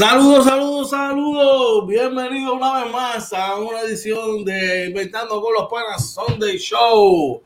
Saludos, saludos, saludos. Bienvenido una vez más a una edición de Inventando con los Panas Sunday Show.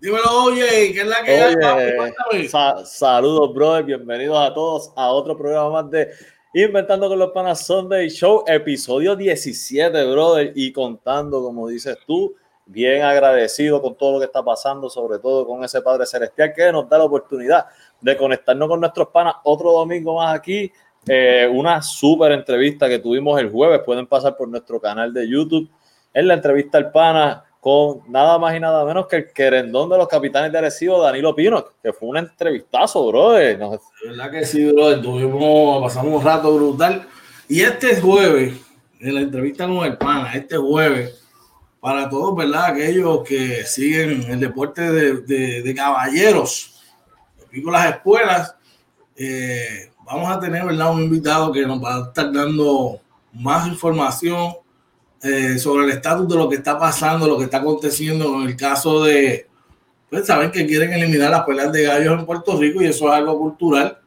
Dímelo, oye, ¿qué es la que hay? Sa saludos, brother. Bienvenidos a todos a otro programa más de Inventando con los Panas Sunday Show, episodio 17, brother. Y contando, como dices tú, bien agradecido con todo lo que está pasando, sobre todo con ese Padre Celestial que nos da la oportunidad de conectarnos con nuestros panas otro domingo más aquí eh, una súper entrevista que tuvimos el jueves. Pueden pasar por nuestro canal de YouTube. En la entrevista al pana con nada más y nada menos que el querendón de los capitanes de Arecibo, Danilo Pino, que fue un entrevistazo, bro. De verdad que sí, bro. Tuvimos, pasamos un rato brutal. Y este jueves, en la entrevista con el pana, este jueves, para todos, ¿verdad? Aquellos que siguen el deporte de, de, caballeros, con las escuelas, eh, vamos a tener ¿verdad? un invitado que nos va a estar dando más información eh, sobre el estatus de lo que está pasando, lo que está aconteciendo en el caso de, pues saben que quieren eliminar las peleas de gallos en Puerto Rico y eso es algo cultural.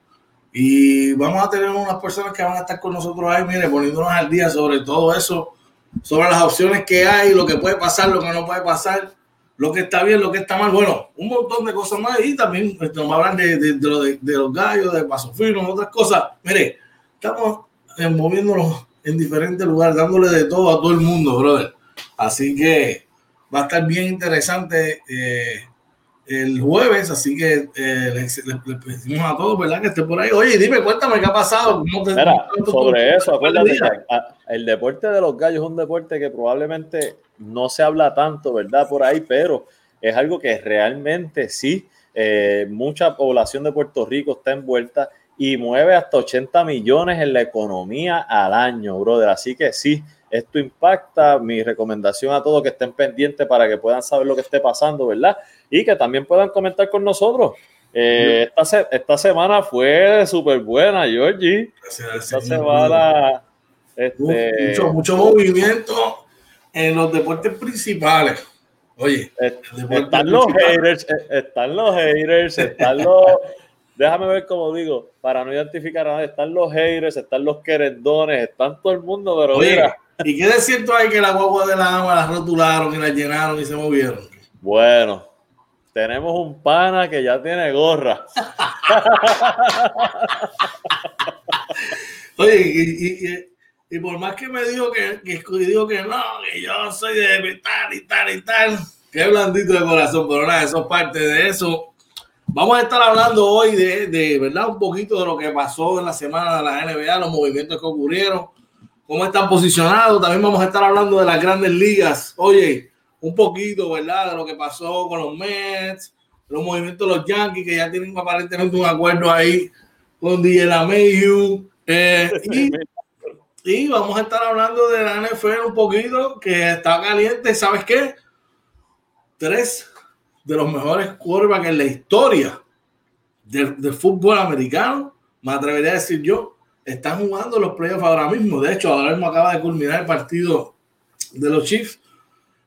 Y vamos a tener unas personas que van a estar con nosotros ahí, mire, poniéndonos al día sobre todo eso, sobre las opciones que hay, lo que puede pasar, lo que no puede pasar lo que está bien, lo que está mal, bueno, un montón de cosas más y también pues, nos hablan de, de, de, de, los gallos, de paso fino, otras cosas. Mire, estamos eh, moviéndonos en diferentes lugares, dándole de todo a todo el mundo, brother. Así que va a estar bien interesante eh, el jueves, así que eh, les, pedimos a todos, ¿verdad? Que esté por ahí. Oye, dime, cuéntame qué ha pasado. sobre eso, acuérdate el deporte de los gallos es un deporte que probablemente no se habla tanto, ¿verdad? Por ahí, pero es algo que realmente sí, eh, mucha población de Puerto Rico está envuelta y mueve hasta 80 millones en la economía al año, brother. Así que sí, esto impacta. Mi recomendación a todos que estén pendientes para que puedan saber lo que esté pasando, ¿verdad? Y que también puedan comentar con nosotros. Eh, esta, esta, semana fue súper buena, Georgie. Esta semana. Este, mucho, mucho movimiento en los deportes principales. Oye, están los haters, eh, están los haters, están los. déjame ver cómo digo, para no identificar a nadie, están los haters, están los querendones, están todo el mundo, pero mira. ¿Y qué de cierto hay que la guagua de la agua la rotularon y la llenaron y se movieron? Bueno, tenemos un pana que ya tiene gorra. Oye, y y por más que me dijo que, que, digo que no, que yo soy de tal y tal y tal, qué blandito de corazón, pero nada, eso es parte de eso. Vamos a estar hablando hoy de, de, verdad, un poquito de lo que pasó en la semana de la NBA, los movimientos que ocurrieron, cómo están posicionados. También vamos a estar hablando de las grandes ligas. Oye, un poquito, ¿verdad? De lo que pasó con los Mets, los movimientos de los Yankees, que ya tienen aparentemente un acuerdo ahí con DJ LaMayu. Eh, y y vamos a estar hablando de la NFL un poquito, que está caliente. ¿Sabes qué? Tres de los mejores quarterbacks en la historia del, fútbol americano, me atrevería a decir yo, están jugando los playoffs ahora mismo. De hecho, ahora mismo acaba de culminar el partido de los Chiefs.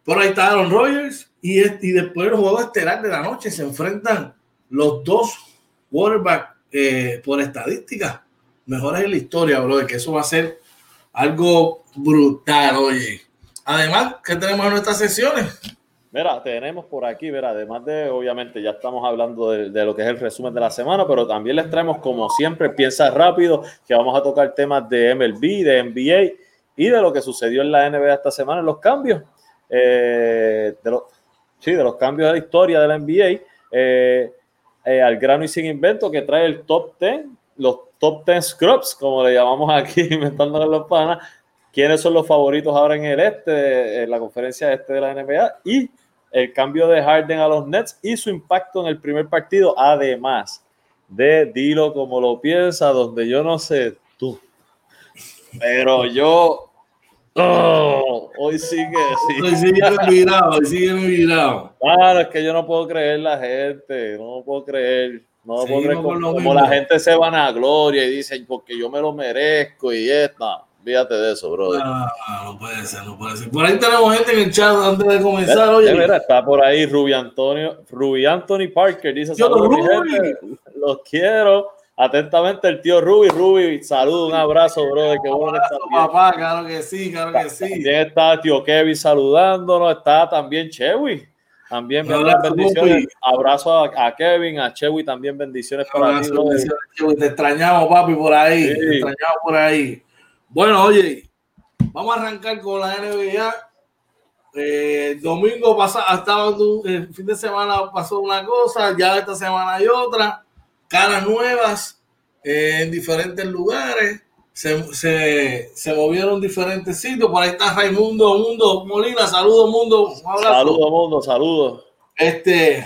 Por ahí está Aaron Rodgers y, y después el juego estelar de la noche se enfrentan los dos quarterbacks eh, por estadística mejores en la historia, bro, de que eso va a ser algo brutal, oye. Además, ¿qué tenemos en nuestras sesiones? Mira, tenemos por aquí, mira, además de, obviamente, ya estamos hablando de, lo que es el resumen de la semana, pero también les traemos, como siempre, piensa rápido, que vamos a tocar temas de MLB, de NBA y de lo que sucedió en la NBA esta semana, los cambios, eh, de los, sí, de los cambios de la historia de la NBA, eh, eh, al grano y sin invento, que trae el top 10, los top 10 scrubs, como le llamamos aquí, inventando los panas, quiénes son los favoritos ahora en el este, en la conferencia este de la NBA, y el cambio de Harden a los Nets y su impacto en el primer partido, además de Dilo como lo piensa, donde yo no sé tú, pero yo Oh, hoy sigue, sí. Hoy sigue mirado, hoy sigue mirado. Claro, es que yo no puedo creer la gente, no puedo creer. No, como, la gente se van a gloria y dicen porque yo me lo merezco y es, no, fíjate de eso, brother. No, no, puede ser, no puede ser. Por ahí tenemos gente en el chat antes de comenzar. Oye, mira, está por ahí Ruby Antonio, Ruby Anthony Parker, dice saludos, los quiero. Atentamente el tío Ruby. Ruby, saludo, un abrazo, brother. Qué bueno abrazo, papá, claro que sí, claro que sí. También está el tío Kevin saludándonos. Está también Chewy. También bendiciones. Abrazo a, Kevin, a Chewy también bendiciones para ti. Te extrañamos, papi, por ahí. Te extrañamos por ahí. Bueno, oye, vamos a arrancar con la NBA. Eh, domingo pasado, el fin de semana pasó una cosa, ya esta semana hay otra. Caras nuevas eh, en diferentes lugares. Se, se, se, movieron diferentes sitios. Por ahí está Raimundo Mundo Molina. Saludos, Mundo. Saludos, Mundo. Saludos. Este,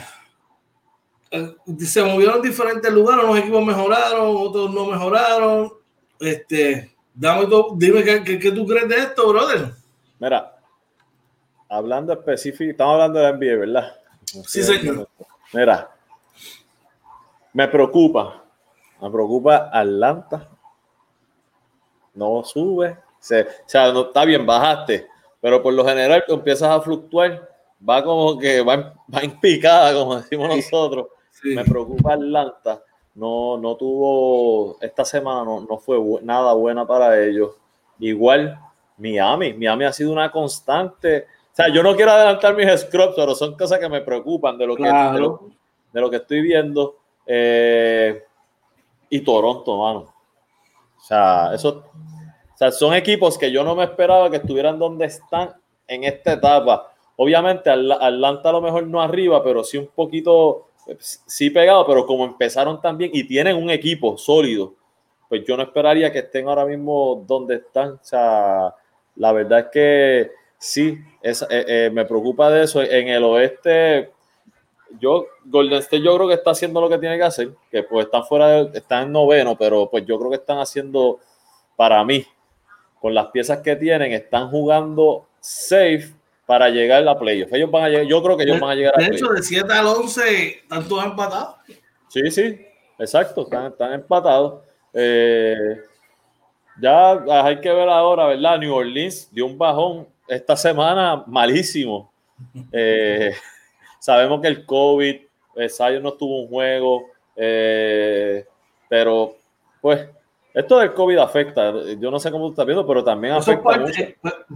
eh, se movieron diferentes lugares. Los equipos mejoraron, otros no mejoraron. Este, dame dime qué, qué, tú crees de esto, brother. Mira, hablando específico, estamos hablando de NBA, ¿verdad? Sí, señor. Mira, me preocupa, me preocupa Atlanta no sube. Se, o sea, no, está bien, bajaste, pero por lo general tú empiezas a fluctuar, va como que va, va en picada, como decimos nosotros. Me preocupa Atlanta. No, no tuvo, esta semana no, no fue nada buena para ellos. Igual Miami, Miami ha sido una constante. O sea, yo no quiero adelantar mis scrubs, pero son cosas que me preocupan de lo, que, de lo, que estoy viendo. Eh, y Toronto, mano. O sea, eso, son equipos que yo no me esperaba que estuvieran donde están en esta etapa. Obviamente Atlanta a lo mejor no arriba, pero sí un poquito, sí pegado, pero como empezaron también y tienen un equipo sólido, pues yo no esperaría que estén ahora mismo donde están. O sea, la verdad es que sí, es, eh, eh, me preocupa de eso. En el oeste, yo, Golden State yo creo que está haciendo lo que tiene que hacer, que pues están fuera, están en noveno, pero pues yo creo que están haciendo, para mí, con las piezas que tienen, están jugando safe para llegar a la playoff. Ellos van a llegar, yo creo que ellos van a llegar a De hecho, de 7 al 11 están todos empatados. Sí, sí, exacto, están, están empatados. Eh, ya hay que ver ahora, ¿verdad? New Orleans dio un bajón esta semana malísimo. Eh, Sabemos que el COVID, Sayo no tuvo un juego, eh, pero pues esto del COVID afecta. Yo no sé cómo tú estás viendo, pero también afecta mucho.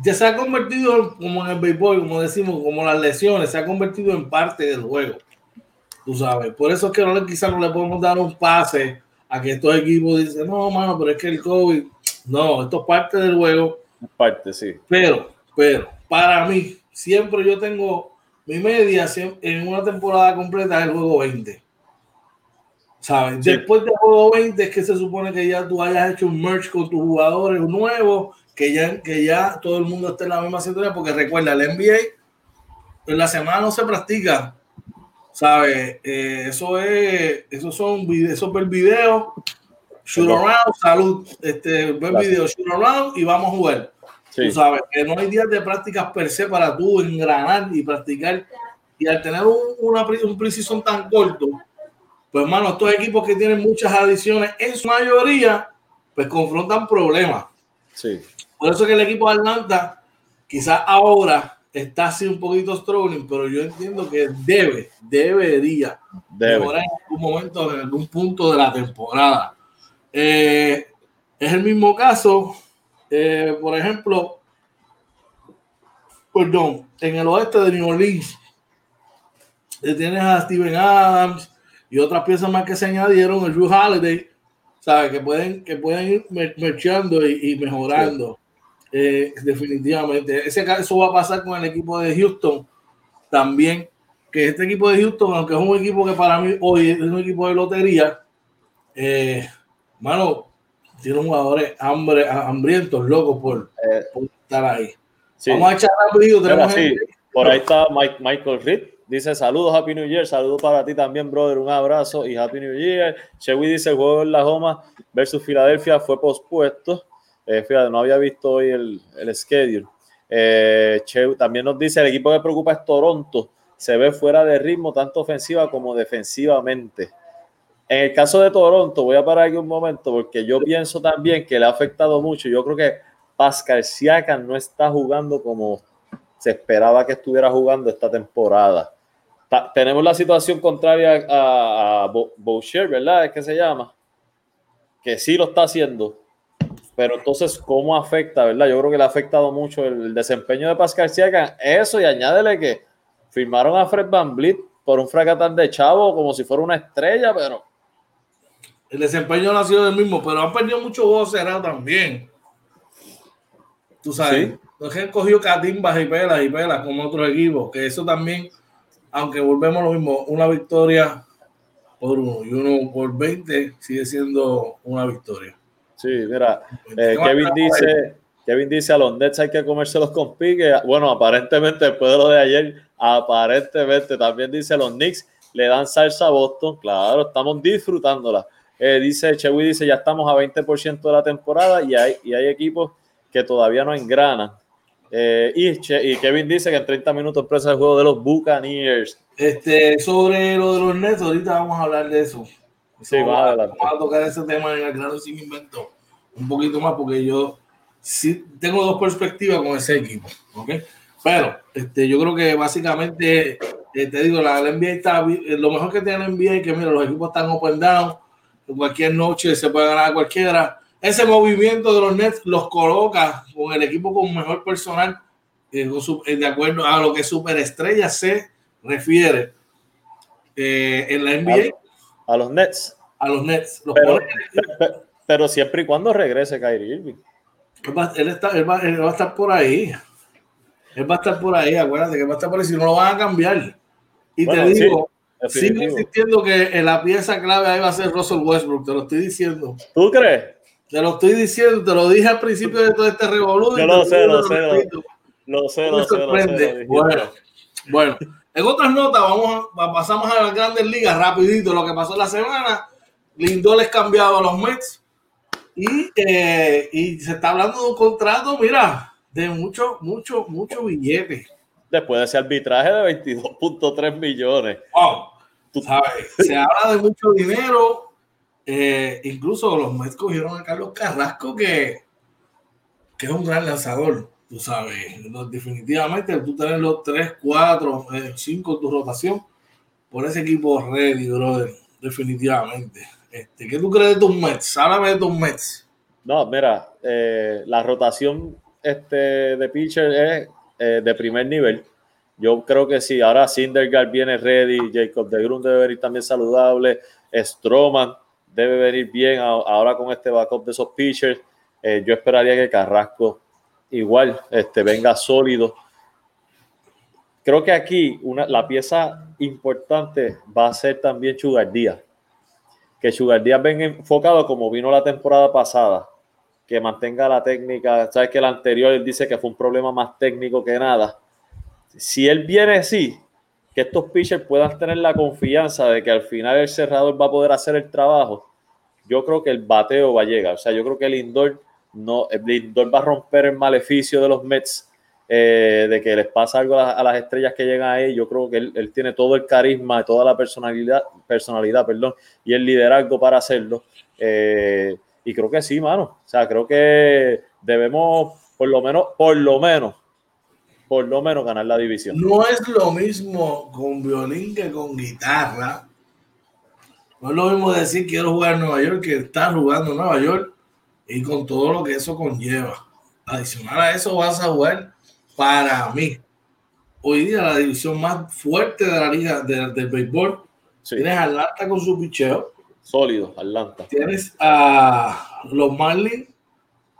Ya se ha convertido, como en el béisbol, como decimos, como las lesiones, se ha convertido en parte del juego. Tú sabes. Por eso es que no, quizás no le podemos dar un pase a que estos equipos dicen, no, mano, pero es que el COVID. No, esto es parte del juego. Parte, sí. Pero, pero, para mí, siempre yo tengo mi media en una temporada completa es el juego 20. ¿Sabes? Después del juego 20 es que se supone que ya tú hayas hecho un merge con tus jugadores nuevos, que ya, que ya todo el mundo esté en la misma sintonía, porque recuerda, el NBA en la semana no se practica. ¿Sabes? Eh, eso es, eso son eso ver video, shoot around, salud, este, ver video, shoot around y vamos a jugar. Tú sabes que no hay días de prácticas per se para tú engranar y practicar. Y al tener un, una, un precision tan corto, pues hermano, estos equipos que tienen muchas adiciones, en su mayoría, pues confrontan problemas. Sí. Por eso que el equipo de Atlanta, quizás ahora está así un poquito struggling, pero yo entiendo que debe, debería mejorar en algún momento, en algún punto de la temporada. Eh, es el mismo caso eh, por ejemplo, perdón, en el oeste de New Orleans, eh, tienes a Steven Adams y otras piezas más que se añadieron, el Drew Holiday, ¿sabes? Que pueden, que pueden ir merchando y, mejorando. Eh, definitivamente. Ese caso va a pasar con el equipo de Houston también. Que este equipo de Houston, aunque es un equipo que para mí hoy es un equipo de lotería, eh, mano, tiene jugadores hambre, hambrientos, locos por, eh, estar ahí. Vamos a echar rápido. Por ahí está Mike, Michael Reed. Dice saludos, Happy New Year. Saludos para ti también, brother. Un abrazo y Happy New Year. Chewy dice el juego en la Joma versus Filadelfia fue pospuesto. Eh, fíjate, no había visto hoy el, el schedule. Eh, también nos dice el equipo que preocupa es Toronto. Se ve fuera de ritmo tanto ofensiva como defensivamente. En el caso de Toronto, voy a parar aquí un momento porque yo pienso también que le ha afectado mucho. Yo creo que Pascal Siakam no está jugando como se esperaba que estuviera jugando esta temporada. tenemos la situación contraria a, a Boucher, ¿verdad? Es que se llama. que sí lo está haciendo, pero entonces, ¿cómo afecta, verdad? Yo creo que le ha afectado mucho el, desempeño de Pascal Siakam. Eso, y añádele que firmaron a Fred Van Vliet por un fracatán de chavo como si fuera una estrella, pero... El desempeño no ha sido el mismo, pero han perdido mucho juegos cerrados también. Tú sabes, ¿Sí? no es que han cogido catimbas y pelas y pelas como otros equipos, que eso también, aunque volvemos a lo mismo, una victoria por uno y uno por 20 sigue siendo una victoria. Sí, mira, eh, Kevin dice, Kevin dice a los Nets hay que comérselos con pique. Bueno, aparentemente después de lo de ayer, aparentemente también dice a los Knicks le dan salsa a Boston. Claro, estamos disfrutándola. Eh, dice Chewy, dice ya estamos a 20% de la temporada y hay, y hay equipos que todavía no engranan. Eh, y, y, Kevin dice que en 30 minutos empieza el juego de los Buccaneers. Este, sobre lo de los Nets, ahorita vamos a hablar de eso. Sí, va Vamos a tocar ese tema en el grano sin invento un poquito más porque yo sí tengo dos perspectivas con ese equipo, ¿ok? Pero este, yo creo que básicamente, eh, te digo, la, NBA está, eh, lo mejor que tiene la NBA es que, mira, los equipos están open down, cualquier noche se puede ganar a cualquiera. Ese movimiento de los Nets los coloca con el equipo con mejor personal, eh, de acuerdo a lo que superestrella se refiere en la NBA a los Nets. A los Nets. pero, siempre y cuando regrese Kyrie Irving. Él, está, él, va, a estar por ahí. Él va a estar por ahí, acuérdate que va a estar por ahí, si no lo van a cambiar. Y te digo, sigue insistiendo que la pieza clave ahí va a ser Russell Westbrook, te lo estoy diciendo. ¿Tú crees? Te lo estoy diciendo, te lo dije al principio de todo este revolución. Yo lo sé, lo, sé, lo, sé, lo sé. Bueno, bueno. En otras notas, vamos a, pasamos a las grandes ligas rapidito, lo que pasó la semana. Lindor es cambiado a los Mets y, eh, y se está hablando de un contrato, mira, de mucho, mucho, mucho billete. Después de ese arbitraje de 22.3 millones. Wow, tú sabes, se habla de mucho dinero. Eh, incluso los Mets cogieron a Carlos Carrasco, que, que es un gran lanzador tú sabes, definitivamente tú tener los 3, 4, 5 en tu rotación, por ese equipo ready, brother, definitivamente. Este, ¿Qué tú crees de tus Mets? Háblame de tus Mets. No, mira, eh, la rotación este, de pitcher es eh, de primer nivel. Yo creo que sí, ahora Sindergaard viene ready, Jacob de Grun debe venir también saludable, Stroman debe venir bien ahora con este backup de esos pitchers. Eh, yo esperaría que Carrasco igual este, venga sólido. Creo que aquí una, la pieza importante va a ser también Sugar Que Sugar venga enfocado como vino la temporada pasada, que mantenga la técnica. Sabes que el anterior él dice que fue un problema más técnico que nada. Si él viene así, que estos pitchers puedan tener la confianza de que al final el cerrador va a poder hacer el trabajo, yo creo que el bateo va a llegar. O sea, yo creo que el indoor no, Lindor va a romper el maleficio de los Mets, eh, de que les pasa algo a, las estrellas que llegan ahí. Yo creo que él, tiene todo el carisma, toda la personalidad, personalidad perdón, y el liderazgo para hacerlo. Eh, y creo que sí, mano. O sea, creo que debemos, por lo menos, por lo menos, por lo menos ganar la división. No es lo mismo con violín que con guitarra. No es lo mismo decir quiero jugar en Nueva York que estar jugando en Nueva York y con todo lo que eso conlleva. Adicional a eso vas a jugar para mí. Hoy día la división más fuerte de la liga del béisbol. Tienes Atlanta con su picheo. Sólido, Atlanta. Tienes a los Marlins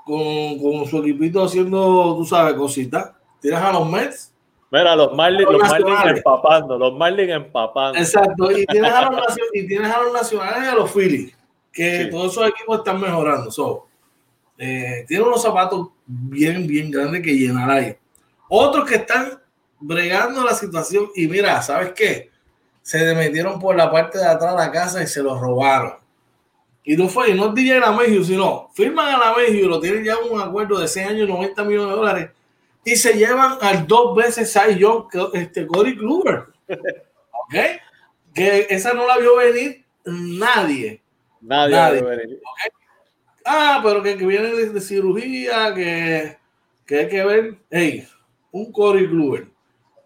con, con, su equipito haciendo, tú sabes, cositas. Tienes a los Mets. Mira, los Marlins, los, Marlins empapando, los Marlins empapando. Exacto, y tienes a los, y tienes a los nacionales y a los Phillies, que todos esos equipos están mejorando. So, eh, tiene unos zapatos bien, bien grandes que llenar ahí. Otros que están bregando la situación y mira, ¿sabes qué? Se metieron por la parte de atrás de la casa y se los robaron. Y no fue, y no DJ Lamegio, sino firman a Lamegio y lo tienen ya un acuerdo de 6 años, 90 millones de dólares y se llevan al dos veces Cy Young, este Cory Kluber. ¿Ok? Que esa no la vio venir nadie. Nadie, nadie. Venir. Ah, pero que, viene de, cirugía, que, que, hay que ver. Hey, un Corey Kluber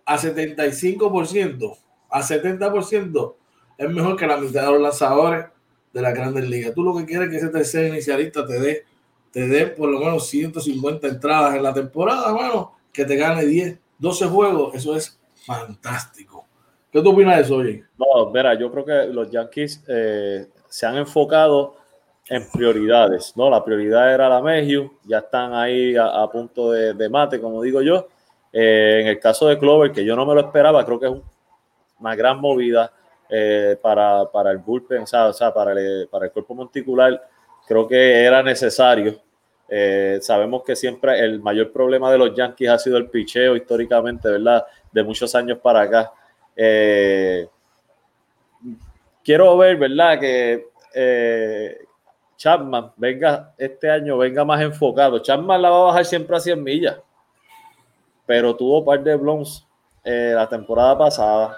a 75%, a 70%, es mejor que la mitad de los lanzadores de la grandes ligas. Tú lo que quieres es que ese tercer inicialista te dé, te dé por lo menos 150 entradas en la temporada, bueno, que te gane 10, 12 juegos, eso es fantástico. ¿Qué tú opinas de eso, oye? No, mira, yo creo que los Yankees eh, se han enfocado en prioridades, ¿no? La prioridad era la Mejiu, ya están ahí a, punto de, mate, como digo yo. Eh, en el caso de Clover, que yo no me lo esperaba, creo que es una gran movida eh, para, para, el bullpen, o sea, para, el, para el cuerpo monticular, creo que era necesario. sabemos que siempre el mayor problema de los Yankees ha sido el picheo históricamente, ¿verdad? De muchos años para acá. Eh, quiero ver, ¿verdad? Que eh, Chapman venga este año, venga más enfocado. Chapman la va a bajar siempre a 100 millas, pero tuvo un par de blons eh, la temporada pasada.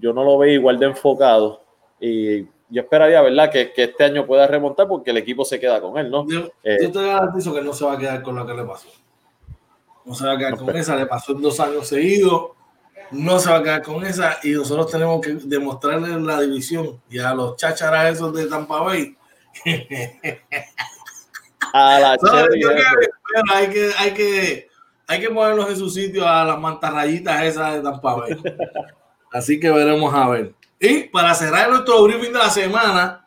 Yo no lo veo igual de enfocado y yo esperaría, ¿verdad? Que, este año pueda remontar porque el equipo se queda con él, ¿no? Yo, te garantizo que no se va a quedar con lo que le pasó. No se va a quedar con esa, le pasó en dos años seguidos no se va a quedar con esa y nosotros tenemos que demostrarle la división y a los chácharas esos de Tampa Bay. a la hay que, hay que hay que ponerlos en su sitio a las mantarrayitas esas de Tampa Bay. Así que veremos a ver. Y para cerrar nuestro briefing de la semana,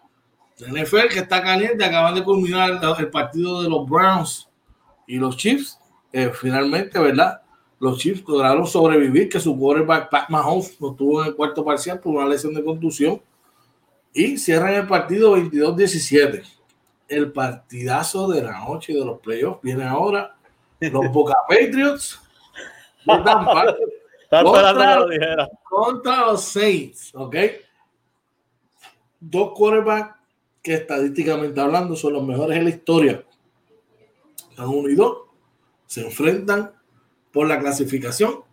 NFL que está caliente, acaban de culminar el, partido de los Browns y los Chiefs. Eh, finalmente, ¿verdad? los Chiefs lograron sobrevivir, que su quarterback Pat Mahomes no estuvo en el cuarto parcial por una lesión de contusión y cierran el partido 22-17. El partidazo de la noche de los playoffs viene ahora. Los Boca Patriots contra, contra los Saints, ¿ok? Dos quarterbacks que estadísticamente hablando son los mejores en la historia. Están uno y dos. Se enfrentan por la clasificación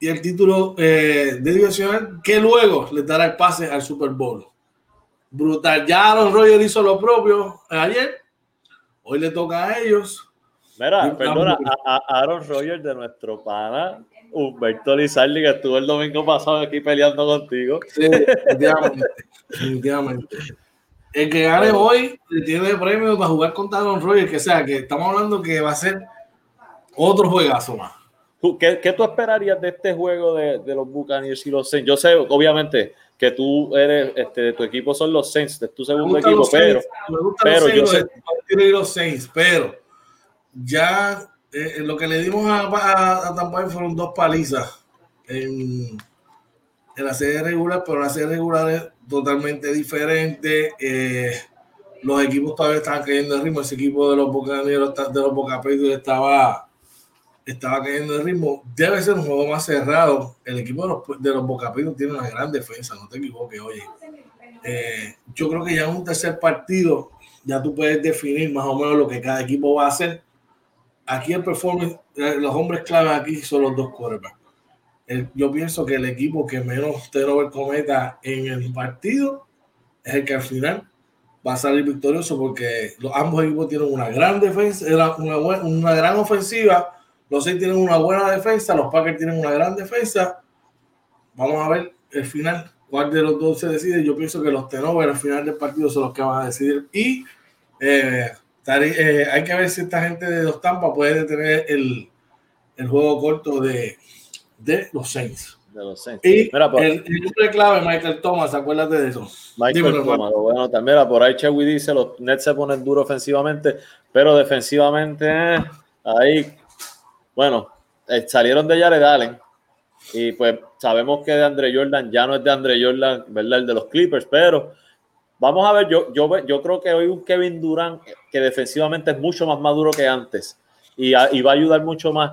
y el título eh, de divisional que luego le dará el pase al Super Bowl. Brutal. Ya Aaron Rodgers hizo lo propio ayer. Hoy le toca a ellos. Mira, perdona, a, Aaron Rodgers de nuestro pana Humberto Lizardi, que estuvo el domingo pasado aquí peleando contigo. Sí, definitivamente. El que gane hoy tiene premio para jugar contra Aaron Rodgers, que sea, que estamos hablando que va a ser otro juegazo más. ¿Qué, ¿Qué, tú esperarías de este juego de, de, los Buccaneers y los Saints? Yo sé, obviamente, que tú eres, este, de tu equipo son los Saints, de tu segundo equipo, pero, pero yo sé. los Saints, pero ya eh, lo que le dimos a, a, Tampa fueron dos palizas en, en, la serie regular, pero la serie regular es totalmente diferente. Eh, los equipos todavía estaban cayendo el ritmo. Ese equipo de los Buccaneers, de los Boca estaba estaba cayendo el ritmo. Debe ser un juego más cerrado. El equipo de los, de los Bocapinos tiene una gran defensa, no te equivoques, oye. Eh, yo creo que ya en un tercer partido ya tú puedes definir más o menos lo que cada equipo va a hacer. Aquí el performance, eh, los hombres clave aquí son los dos quarterbacks. yo pienso que el equipo que menos turnover cometa en el partido es el que al final va a salir victorioso porque los, ambos equipos tienen una gran defensa, una, una, una gran ofensiva los seis tienen una buena defensa, los Packers tienen una gran defensa. Vamos a ver el final, cuál de los dos se decide. Yo pienso que los tenovers al final del partido son los que van a decidir. Y eh, eh, hay que ver si esta gente de los Tampa puede detener el, el juego corto de, de los Saints. De los Saints. Y Mira, por... el, nombre clave, Michael Thomas, acuérdate de eso. Michael Thomas, bueno, también por ahí Chewy dice, los Nets se ponen duro ofensivamente, pero defensivamente, eh, ahí bueno, eh, salieron de Jared Allen y pues sabemos que de Andre Jordan ya no es de Andre Jordan, ¿verdad? El de los Clippers, pero vamos a ver, yo, yo, yo creo que hoy un Kevin Durant que defensivamente es mucho más maduro que antes y, va a ayudar mucho más.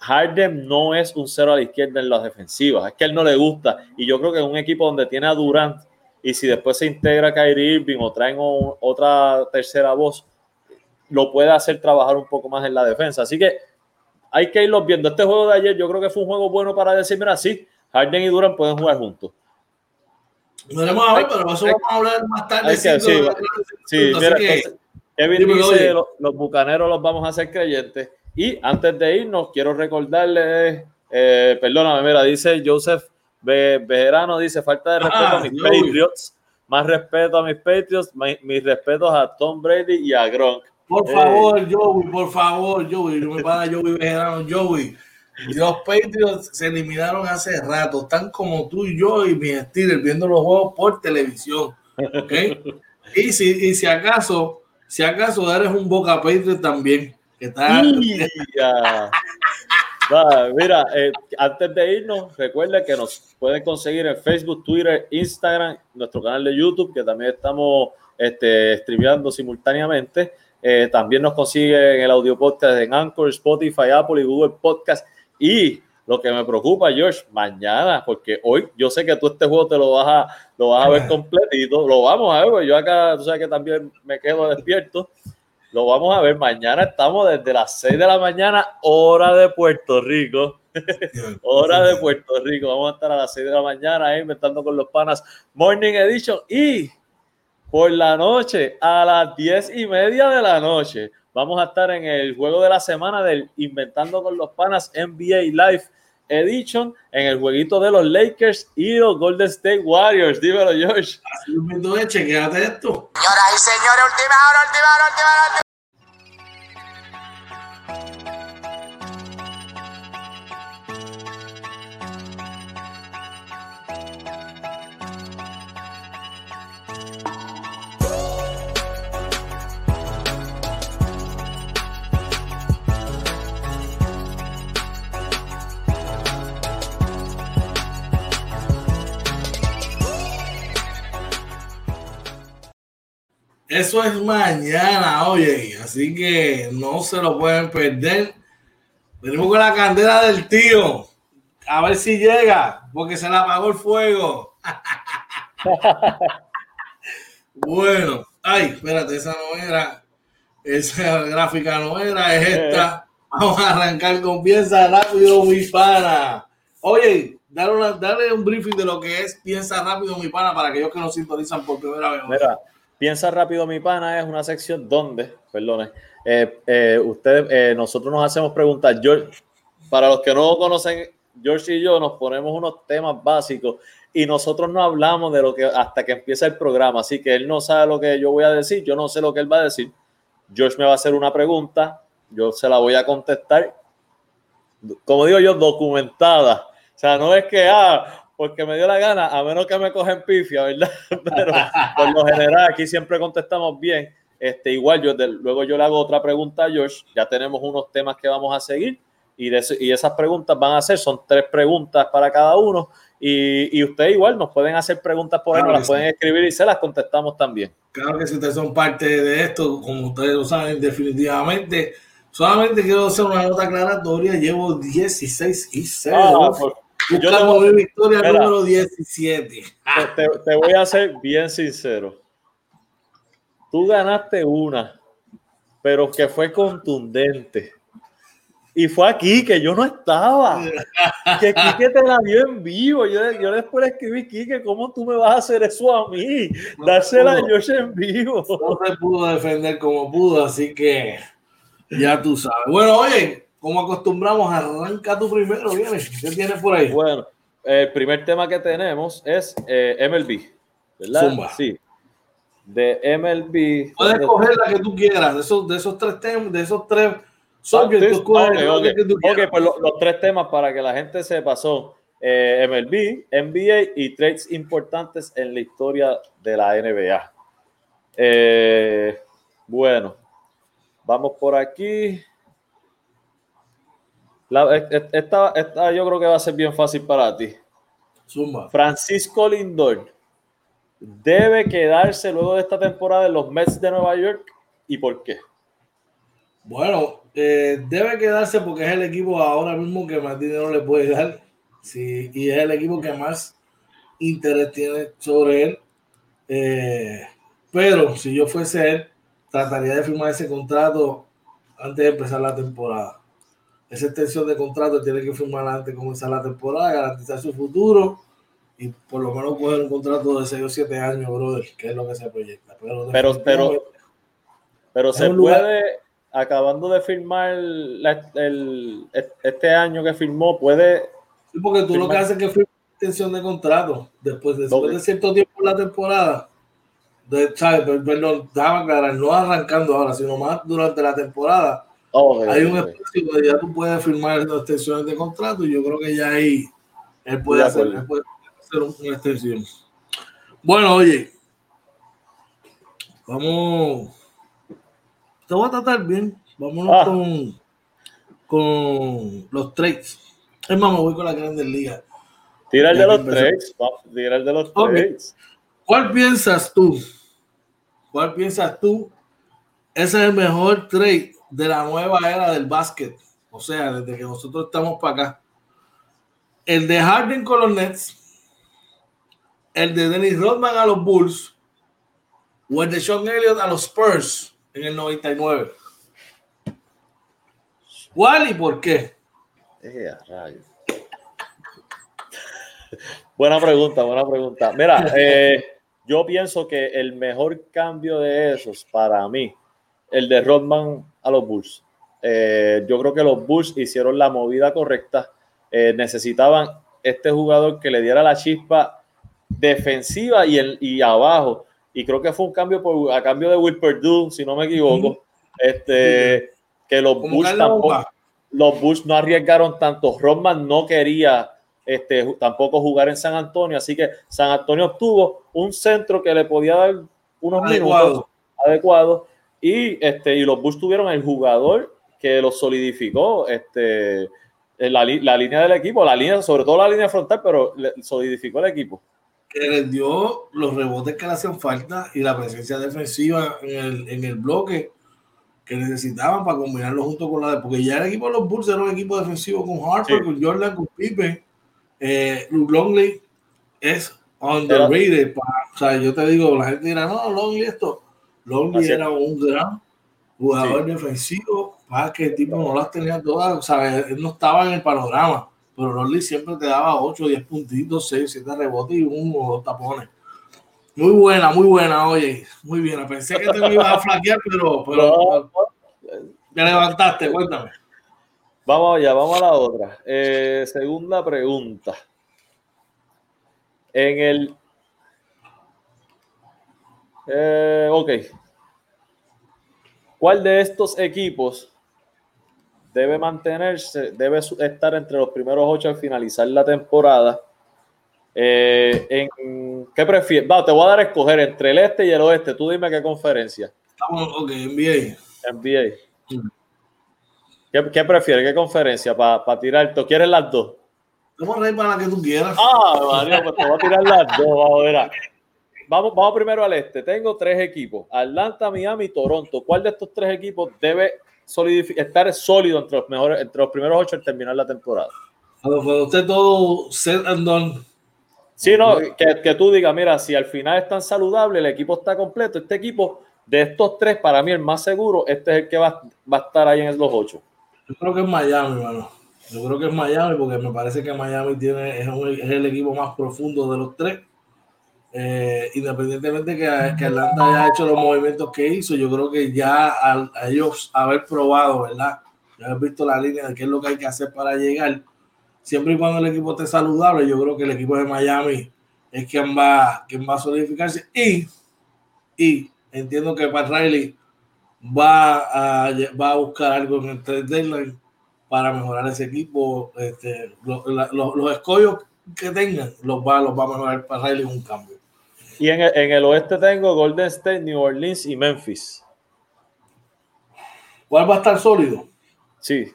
Harden no es un cero a la izquierda en las defensivas, es que él no le gusta y yo creo que en un equipo donde tiene a Durant y si después se integra Kyrie Irving o traen otra tercera voz, lo puede hacer trabajar un poco más en la defensa. Así que hay que irlos viendo. Este juego de ayer yo creo que fue un juego bueno para decir, mira, sí, Harden y Durant pueden jugar juntos. No vamos a ver, pero eso vamos a hablar más tarde. sí, sí, mira, Kevin dice, los, bucaneros los vamos a hacer creyentes. Y antes de irnos, quiero recordarles, eh, perdóname, mira, dice Joseph Bejerano, dice, falta de respeto a mis Patriots. más respeto a mis Patriots, mis respetos a Tom Brady y a Gronk. Por favor, Joey, por favor, Joey, no me para Joey Vejerano, Joey. Los Patriots se eliminaron hace rato, están como tú y yo y mi Steelers viendo los juegos por televisión. ¿ok? y, si, y si acaso, si acaso eres un Boca Patriot también, que está. mira, eh, antes de irnos, recuerden que nos pueden conseguir en Facebook, Twitter, Instagram, nuestro canal de YouTube, que también estamos este, streameando simultáneamente. Eh, también nos consigue en el audio podcast en Anchor, Spotify, Apple y Google Podcast. Y lo que me preocupa, George, mañana, porque hoy yo sé que tú este juego te lo vas a, lo vas a ver completito, lo vamos a ver, yo acá, tú sabes que también me quedo despierto, lo vamos a ver. Mañana, estamos desde las 6 de la mañana, hora de Puerto Rico, hora de Puerto Rico, vamos a estar a las 6 de la mañana ahí inventando con los panas Morning Edition. Y por la noche, a las 10 y media de la noche, vamos a estar en el juego de la semana del Inventando con los Panas NBA Live Edition en el jueguito de los Lakers y los Golden State Warriors. Dímelo, George. Así es, chequeate esto. Señoras y señores, última hora, última hora, última hora. Eso es mañana, oye, así que no se lo pueden perder. Venimos con la candela del tío. A ver si llega, porque se le apagó el fuego. bueno, ay, espérate, esa no era. Esa gráfica no era, es esta. Vamos a arrancar con piensa rápido, mi pana. Oye, dale, un briefing de lo que es piensa rápido, mi pana, para aquellos que nos sintonizan por primera vez. Mira, Piensa rápido, mi pana, es una sección donde, perdone, eh, eh, ustedes, eh, nosotros nos hacemos preguntas. George, para los que no conocen, George y yo nos ponemos unos temas básicos y nosotros no hablamos de lo que hasta que empieza el programa. Así que él no sabe lo que yo voy a decir, yo no sé lo que él va a decir. George me va a hacer una pregunta, yo se la voy a contestar. Como digo yo, documentada. O sea, no es que, ah, porque me dio la gana, a menos que me cogen pifia, ¿verdad? Pero por lo general aquí siempre contestamos bien. Este, igual yo luego yo le hago otra pregunta a Josh, ya tenemos unos temas que vamos a seguir y, de, y esas preguntas van a ser, son tres preguntas para cada uno y, y ustedes igual nos pueden hacer preguntas por ahí, nos las pueden escribir y se las contestamos también. Claro que si ustedes son parte de esto, como ustedes lo saben definitivamente, solamente quiero hacer una nota aclaratoria, llevo 16 y 0. Ah, yo tengo mi victoria número 17. Te, voy a ser bien sincero. Tú ganaste una, pero que fue contundente. Y fue aquí que yo no estaba. Que Quique te la dio en vivo. Yo, yo después le escribí, Quique, ¿cómo tú me vas a hacer eso a mí? Dársela a Josh en vivo. No se pudo defender como pudo, así que ya tú sabes. Bueno, oye, como acostumbramos, arranca tu primero, viene. ¿Qué tienes por ahí? Bueno, el primer tema que tenemos es eh, MLB, ¿verdad? Sí. De MLB. Puedes escoger la que tú quieras, de esos, de esos tres temas, de esos tres subjects. ok, pues los, tres temas para que la gente sepa son eh, MLB, NBA y trades importantes en la historia de la NBA. Eh, bueno, vamos por aquí esta, yo creo que va a ser bien fácil para ti. Francisco Lindor debe quedarse luego de esta temporada en los Mets de Nueva York y por qué. Bueno, eh, debe quedarse porque es el equipo ahora mismo que más dinero le puede dar. Sí, y es el equipo que más interés tiene sobre él. Eh, pero si yo fuese él, trataría de firmar ese contrato antes de empezar la temporada esa extensión de contrato tiene que firmar antes de comenzar la temporada, garantizar su futuro y por lo menos coger un contrato de 6 o 7 años, brother, que es lo que se proyecta. Pero, pero, pero, se puede, acabando de firmar el, este año que firmó, puede. Sí, porque tú lo que haces es que firmas extensión de contrato. Después, después de cierto tiempo en la temporada, de. Perdón, no arrancando ahora, sino más durante la temporada. Oh, hay un ok. espacio donde ya tú puedes firmar las extensiones de contrato y yo creo que ya ahí él puede, De hacer, acuerdo. él puede hacer un- una extensión. Bueno, oye, vamos, te voy a tratar bien, vámonos Ah. con, con los trades. Es más, me voy con la Grandes Ligas. Tira el de los trades. Tira el de los Ok. trades. ¿Cuál piensas tú? ¿Cuál piensas tú? Ese es el mejor trade de la nueva era del básquet. O sea, desde que nosotros estamos para acá. El de Harden con los Nets, el de Dennis Rodman a los Bulls, o el de Sean Elliott a los Spurs en el 99. ¿Cuál y por qué? Eh, buena pregunta, buena pregunta. Mira, eh, yo pienso que el mejor cambio de esos para mí, el de Rodman a los Bulls. Eh, yo creo que los Bulls hicieron la movida correcta. Eh, necesitaban este jugador que le diera la chispa defensiva y, el, y abajo. Y creo que fue un cambio por, a cambio de Will Perdue, si no me equivoco. Este, que los Bulls tampoco los Bulls no arriesgaron tanto. Rodman no quería este, tampoco jugar en San Antonio, así que San Antonio obtuvo un centro que le podía dar unos Adecuado. minutos adecuados y, este, y los Bulls tuvieron el jugador que los solidificó este, en la, la línea del equipo, la línea, sobre todo la línea frontal, pero solidificó el equipo. que les dio los rebotes que le hacían falta y la presencia defensiva en el, en el bloque que necesitaban para combinarlo junto con la de porque ya el equipo de los Bulls era un equipo defensivo con Harper, Sí. con Jordan, con Pippen, eh, Longley es underrated. para- o sea, yo te digo, la gente dirá, no, Longley esto. Longley Así era un gran jugador defensivo, para que el tipo no las tenía todas, o sea, él no estaba en el panorama, pero Longley siempre te daba 8, 10 puntitos, 6, 7 rebotes y uno o dos tapones. Muy buena, muy buena, oye, muy bien. Pensé que te me ibas a flaquear, pero, pero te levantaste, cuéntame. Vamos allá, vamos a la otra. Eh, segunda pregunta. En el. Eh, ok. ¿Cuál de estos equipos debe mantenerse, debe estar entre los primeros ocho al finalizar la temporada? Eh, en, ¿Qué prefieres? Va, te voy a dar a escoger entre el este y el oeste. Tú dime qué conferencia. Ok, NBA. NBA. ¿Qué, qué prefieres? ¿Qué conferencia? Para tirar. ¿Tú quieres las dos? Vamos a reír para la que tú quieras. Ah, María, pues te voy a tirar las dos. Vamos, mira. Vamos, vamos primero al este. Tengo tres equipos: Atlanta, Miami y Toronto. ¿Cuál de estos tres equipos debe estar sólido entre los, mejores, entre los primeros ocho al terminar la temporada? Cuando, cuando usted todo set and done, Sí, no, que, que tú digas, mira, si al final es tan saludable, el equipo está completo. Este equipo, de estos tres, para mí el más seguro, este es el que va, va a estar ahí en los ocho. yo creo que es Miami, mano. Yo creo que es Miami porque me parece que Miami tiene, es, un- es el equipo más profundo de los tres. Eh, independientemente que, que Atlanta haya hecho los movimientos que hizo, yo creo que ya al- a ellos haber probado, ¿verdad? Ya haber visto la línea de qué es lo que hay que hacer para llegar, siempre y cuando el equipo esté saludable, yo creo que el equipo de Miami es quien va, quien va a solidificarse. Y, y entiendo que Pat Riley va a, va a buscar algo en el trade deadline para mejorar ese equipo. Este, lo- los escollos que tengan los va, los va a mejorar para Riley un cambio. Y en el, en el oeste tengo Golden State, New Orleans y Memphis. ¿Cuál va a estar sólido? Sí.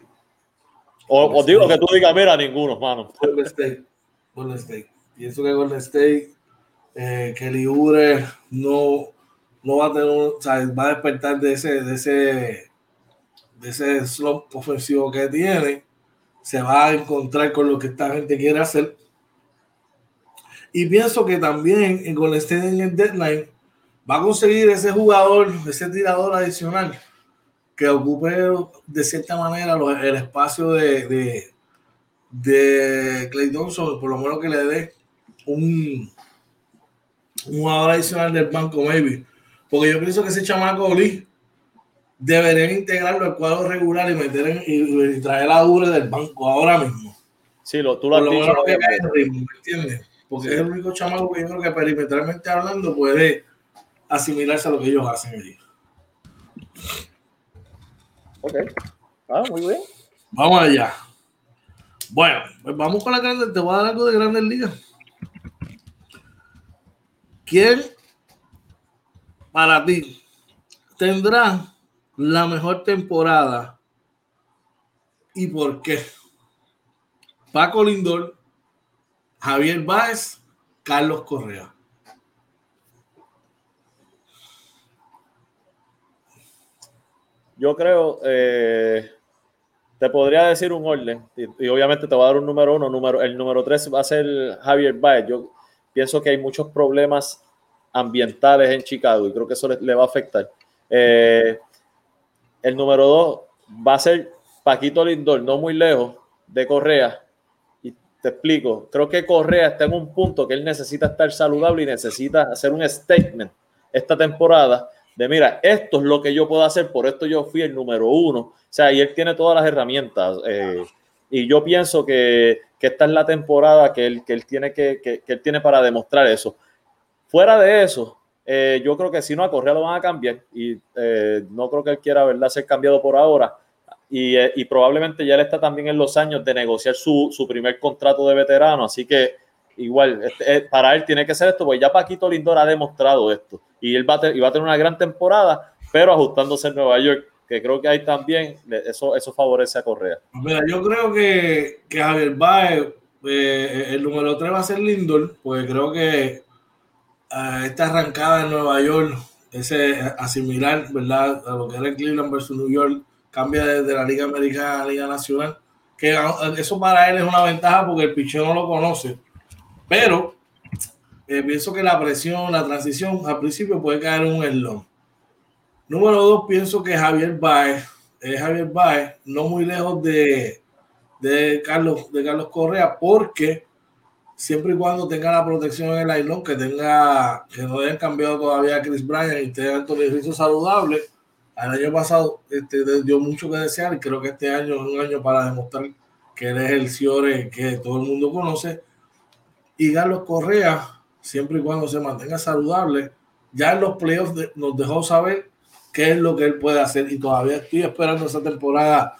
O, o digo que tú digas, mira, ninguno, mano. Golden State. Golden State. Pienso que Golden State, eh, que Libre no, no va a tener, o sea, va a despertar de ese, de ese, de ese slump ofensivo que tiene. Se va a encontrar con lo que esta gente quiere hacer. Y pienso que también en Golden State en el deadline va a conseguir ese jugador, ese tirador adicional que ocupe de cierta manera el espacio de, de, de Clay Thompson, por lo menos que le dé un, un jugador adicional del banco, maybe. Porque yo pienso que ese chamaco Lee deberían integrarlo al cuadro regular y meter en, y, y traer a Ure del banco ahora mismo. Sí, lo, tú lo Por has lo dicho. menos que cae en ritmo, ¿me entiendes? Porque es el único chamaco que yo creo que perimetralmente hablando puede, asimilarse a lo que ellos hacen allí. Ok. Ah, muy bien. Vamos allá. Bueno, pues vamos con la grande. Te voy a dar algo de grandes ligas. ¿Quién para ti tendrá la mejor temporada y por qué? Paco Lindor, Javier Báez, Carlos Correa. Yo creo, eh, te podría decir un orden, y, obviamente te voy a dar un número uno, número, el número tres va a ser Javier Baez. Yo pienso que hay muchos problemas ambientales en Chicago y creo que eso le, le va a afectar. Eh, el número dos va a ser Paquito Lindor, no muy lejos de Correa. Te explico, creo que Correa está en un punto que él necesita estar saludable y necesita hacer un statement esta temporada de mira, esto es lo que yo puedo hacer, por esto yo fui el número uno. O sea, y él tiene todas las herramientas. Eh, y yo pienso que, que, esta es la temporada que él, que él tiene que, que, él tiene para demostrar eso. Fuera de eso, eh, yo creo que si no a Correa lo van a cambiar y eh, no creo que él quiera ¿verdad? ser cambiado por ahora. Y, eh, y, probablemente ya él está también en los años de negociar su, su primer contrato de veterano, así que igual, este, para él tiene que ser esto, pues ya Paquito Lindor ha demostrado esto y él va a, tener una gran temporada, pero ajustándose en Nueva York, que creo que ahí también eso, eso favorece a Correa. Mira, yo creo que, que Javier Baez, eh, el número 3 va a ser Lindor, porque creo que esta arrancada en Nueva York, ese asimilar, ¿verdad? A lo que era el Cleveland versus New York, cambia desde la Liga Americana a la Liga Nacional, que eso para él es una ventaja porque el picheo no lo conoce pero eh, pienso que la presión, la transición al principio puede caer en un eslón. Número dos, pienso que Javier Baez, eh, Javier Baez, no muy lejos de, de, Carlos, de Carlos Correa, porque siempre y cuando tenga la protección en el ailón, que tenga, que no hayan cambiado todavía a Chris Bryant y tenga el ejercicio saludable. El año pasado este, dio mucho que desear y creo que este año es un año para demostrar que él es el Ciore que todo el mundo conoce y Carlos Correa, siempre y cuando se mantenga saludable, ya en los playoffs de, nos dejó saber qué es lo que él puede hacer y todavía estoy esperando esa temporada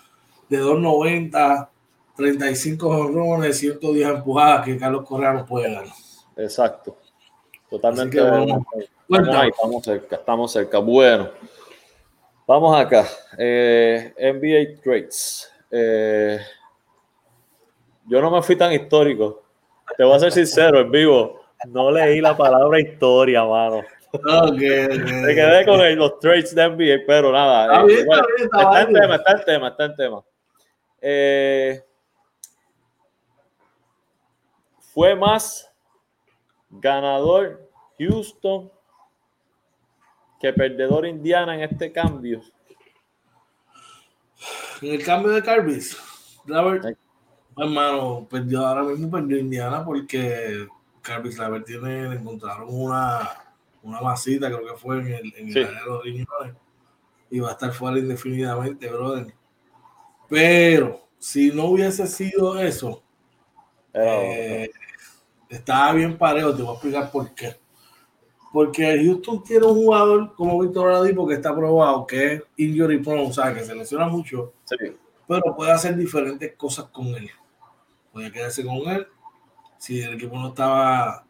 de 290, 35 honrones, 110 empujadas que Carlos Correa nos puede dar. Exacto. Totalmente. Vamos, estamos, ahí, estamos cerca, estamos cerca. Bueno, vamos acá. Eh, NBA Trades. Eh, yo no me fui tan histórico te voy a ser sincero, en vivo, no leí la palabra historia, mano. Okay. Me quedé con el, los trades de NBA, pero nada. Está, eh, bueno, el tema, está el tema, está el tema. Eh, fue más ganador Houston que perdedor Indiana en este cambio. En el cambio de Carbis, Robert, hermano, perdió ahora mismo perdió Indiana porque Carvis Laver tiene, le encontraron una, una masita, creo que fue en el, en Sí. área de los riñones, y va a estar fuera indefinidamente, brother. Pero si no hubiese sido eso, eh, estaba bien parejo, te voy a explicar por qué. Porque Houston tiene un jugador como Víctor Oladipo que está probado, que es injury prone, o sea, que se lesiona mucho, sí. pero puede hacer diferentes cosas con él. Puede quedarse con él. Si el equipo no estaba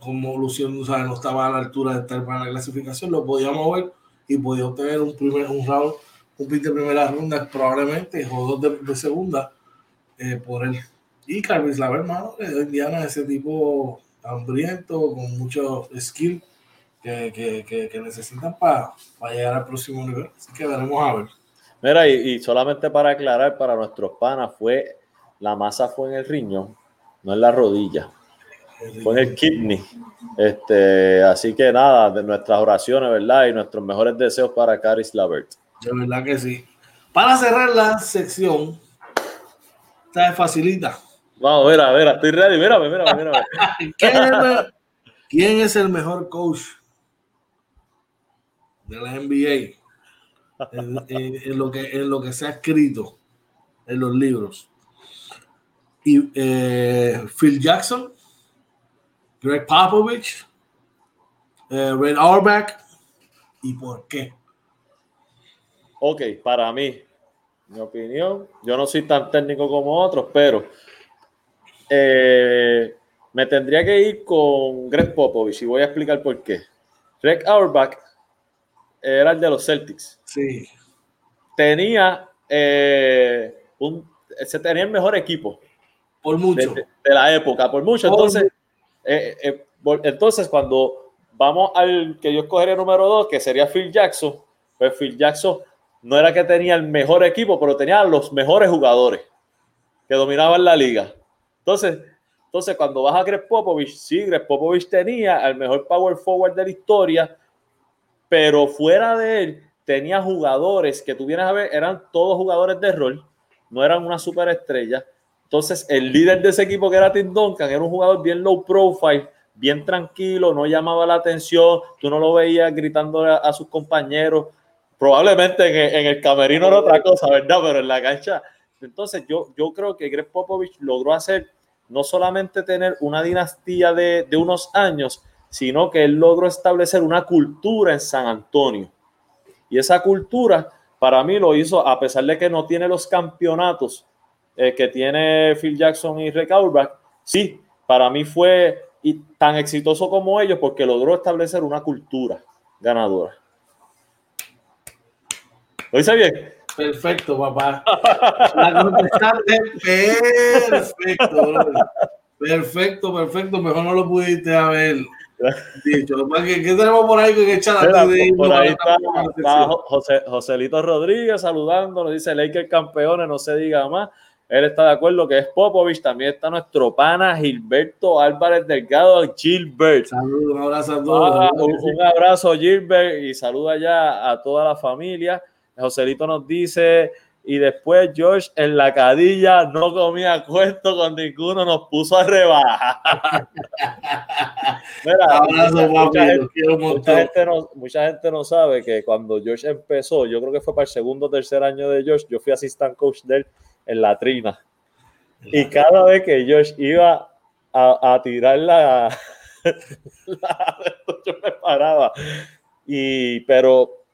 como luciendo, o sea, no estaba a la altura de estar para la clasificación, lo podía mover y podía obtener un primer un round, un pick de primera ronda probablemente, o dos de, de segunda eh, por él. Y Carlos Laver, hermano, a Indiana ese tipo hambriento, con mucho skill que, que, que, que necesitan para llegar al próximo nivel. Así que veremos a ver. Mira, y, y, solamente para aclarar para nuestros panas, fue la masa fue en el riñón, no en la rodilla, fue en el kidney. Este, así que nada, de nuestras oraciones, ¿verdad? Y nuestros mejores deseos para Caris Lavert. De verdad que sí. Para cerrar la sección, esta es facilita. Vamos, mira, mira, estoy ready, mírame, mírame, mírame. ¿Quién, es el, ¿Quién es el mejor coach de la NBA? En, en, en, lo que, en lo que se ha escrito en los libros. Y, eh, Phil Jackson, Greg Popovich eh, Red Auerbach y por qué? Ok, para mí, mi opinión, yo no soy tan técnico como otros, pero eh, me tendría que ir con Greg Popovich y voy a explicar por qué. Greg Auerbach era el de los Celtics. Sí. Tenía eh, un, se tenía el mejor equipo Por mucho. de, de la época, por mucho. Por Entonces, eh, eh, entonces cuando vamos al que yo escogería número dos, que sería Phil Jackson, pues Phil Jackson no era que tenía el mejor equipo, pero tenía los mejores jugadores que dominaban la liga. Entonces, entonces cuando vas a Greg Popovich, sí, Greg Popovich tenía el mejor power forward de la historia, pero fuera de él tenía jugadores que tú vienes a ver, eran todos jugadores de rol, no eran una superestrella. Entonces, el líder de ese equipo, que era Tim Duncan, era un jugador bien low profile, bien tranquilo, no llamaba la atención, tú no lo veías gritando a, a sus compañeros. Probablemente en el camerino era otra cosa, ¿verdad? Pero en la cancha. Entonces, yo, yo creo que Greg Popovich logró hacer no solamente tener una dinastía de, de unos años, sino que él logró establecer una cultura en San Antonio. Y esa cultura, para mí, lo hizo, a pesar de que no tiene los campeonatos eh, que tiene Phil Jackson y Rick Auerbach, sí, para mí fue tan exitoso como ellos porque logró establecer una cultura ganadora. ¿Lo hice bien? Perfecto, papá. La contestaste perfecto, brother. Perfecto, perfecto. Mejor no lo pudiste haber dicho. Que- ¿Qué tenemos por ahí que echar antes de por ahí está, está José, Joselito Rodríguez saludando, nos dice Lakers campeones, no se diga más. Él está de acuerdo que es Popovich. También está nuestro pana Gilberto Álvarez Delgado, Gilbert. Saludos, un abrazo a todos. Ah, un, un abrazo, Gilbert, y saluda ya a toda la familia. Joselito nos dice, y después George en la cadilla no comía cuento con ninguno, nos puso a rebajar. Mira, Abrazo, mucha- gente, no, mucha gente no sabe que cuando George empezó, yo creo que fue para el segundo o tercer año de George, yo fui assistant coach de él en la trina. Y cada vez que George iba a, a tirar la, la- yo me paraba. Y, pero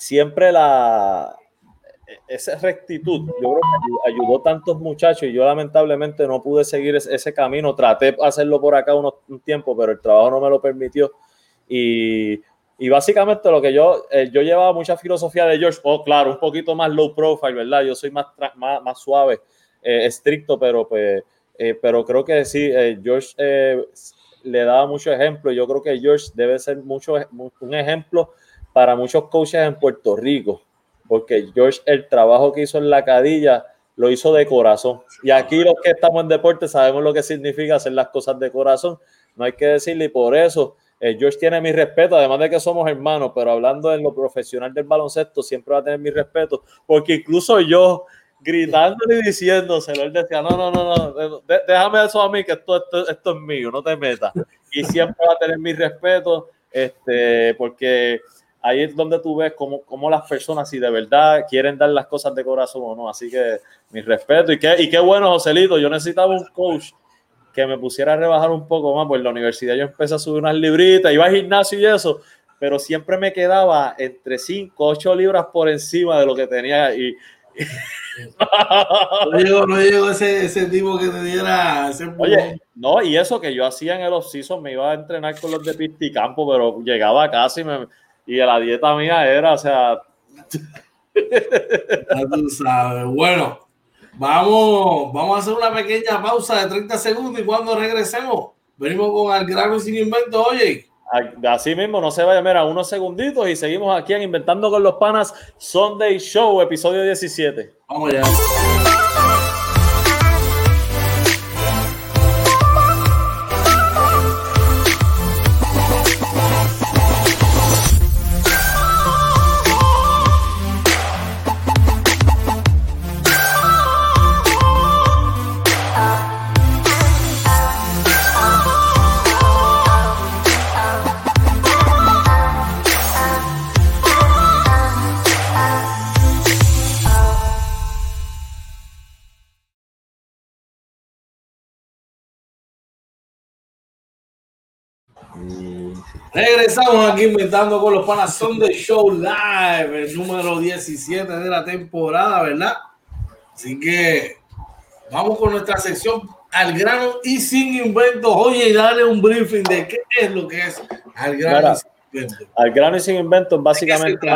siempre la esa rectitud, ayudó tantos muchachos y yo lamentablemente no pude seguir ese, camino. Traté de hacerlo por acá unos- un tiempo, pero el trabajo no me lo permitió. Y, y básicamente lo que yo, eh, yo llevaba mucha filosofía de George, oh, claro, un poquito más low profile, ¿verdad? Yo soy más, más, más suave, eh, estricto, pero pues, eh, pero creo que sí, George le daba mucho ejemplo. Yo creo que George debe ser mucho, un ejemplo para muchos coaches en Puerto Rico, porque George el trabajo que hizo en la cadilla lo hizo de corazón. Y aquí los que estamos en deporte sabemos lo que significa hacer las cosas de corazón, no hay que decirle, y por eso eh, George tiene mi respeto, además de que somos hermanos, pero hablando en lo profesional del baloncesto, siempre va a tener mi respeto, porque incluso yo gritándole y diciéndoselo, él decía, no, no, no, no, déjame eso a mí, que esto, esto, esto es mío, no te metas. Y siempre va a tener mi respeto, este, porque ahí es donde tú ves cómo, cómo las personas, si de verdad quieren dar las cosas de corazón o no. Así que mi respeto. Y qué, y qué bueno, Joselito. Yo necesitaba un coach que me pusiera a rebajar un poco más. Pues en la universidad yo empecé a subir unas libritas, iba al gimnasio y eso, pero siempre me quedaba entre 5, 8 libras por encima de lo que tenía. Y, No llegó, no llegó ese, ese tipo que te diera ese Oye, no, y eso que yo hacía en el off-season, me iba a entrenar con los de pista y campo, pero llegaba y, me, y la dieta mía era, o sea, Ya tú sabes. Bueno, vamos, vamos a hacer una pequeña pausa de 30 segundos y cuando regresemos, venimos con el grano sin invento, oye. así mismo, no se vaya, mira, unos segunditos y seguimos aquí en Inventando con los Panas Sunday Show, episodio 17. Vamos allá. Regresamos aquí inventando con los panas Sunday Show Live, el número 17 de la temporada, ¿verdad? Así que vamos con nuestra sección al grano y sin inventos. Oye, y dale un briefing de qué es lo que es al grano. y sin inventos. Al grano y sin inventos, básicamente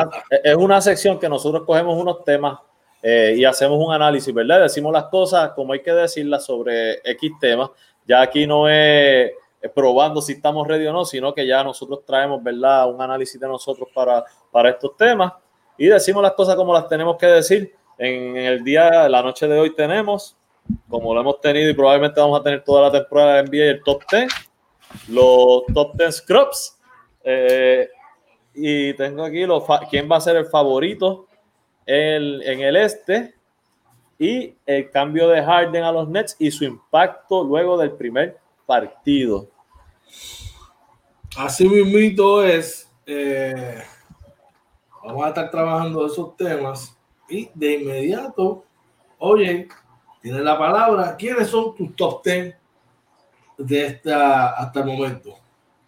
es una sección que nosotros cogemos unos temas eh, y hacemos un análisis, ¿verdad? Decimos las cosas como hay que decirlas sobre X temas. Ya aquí no es probando si estamos ready o no, sino que ya nosotros traemos, ¿verdad? Un análisis de nosotros para, para estos temas y decimos las cosas como las tenemos que decir. En, en el día, la noche de hoy tenemos, como lo hemos tenido y probablemente vamos a tener toda la temporada de NBA, el top 10, los top 10 scrubs. Eh, y tengo aquí los, quién va a ser el favorito el, en el este y el cambio de Harden a los Nets y su impacto luego del primer partido. Así mismito es. Eh, vamos a estar trabajando esos temas y de inmediato, oye, tiene la palabra. ¿Quiénes son tus top 10 de esta hasta el momento?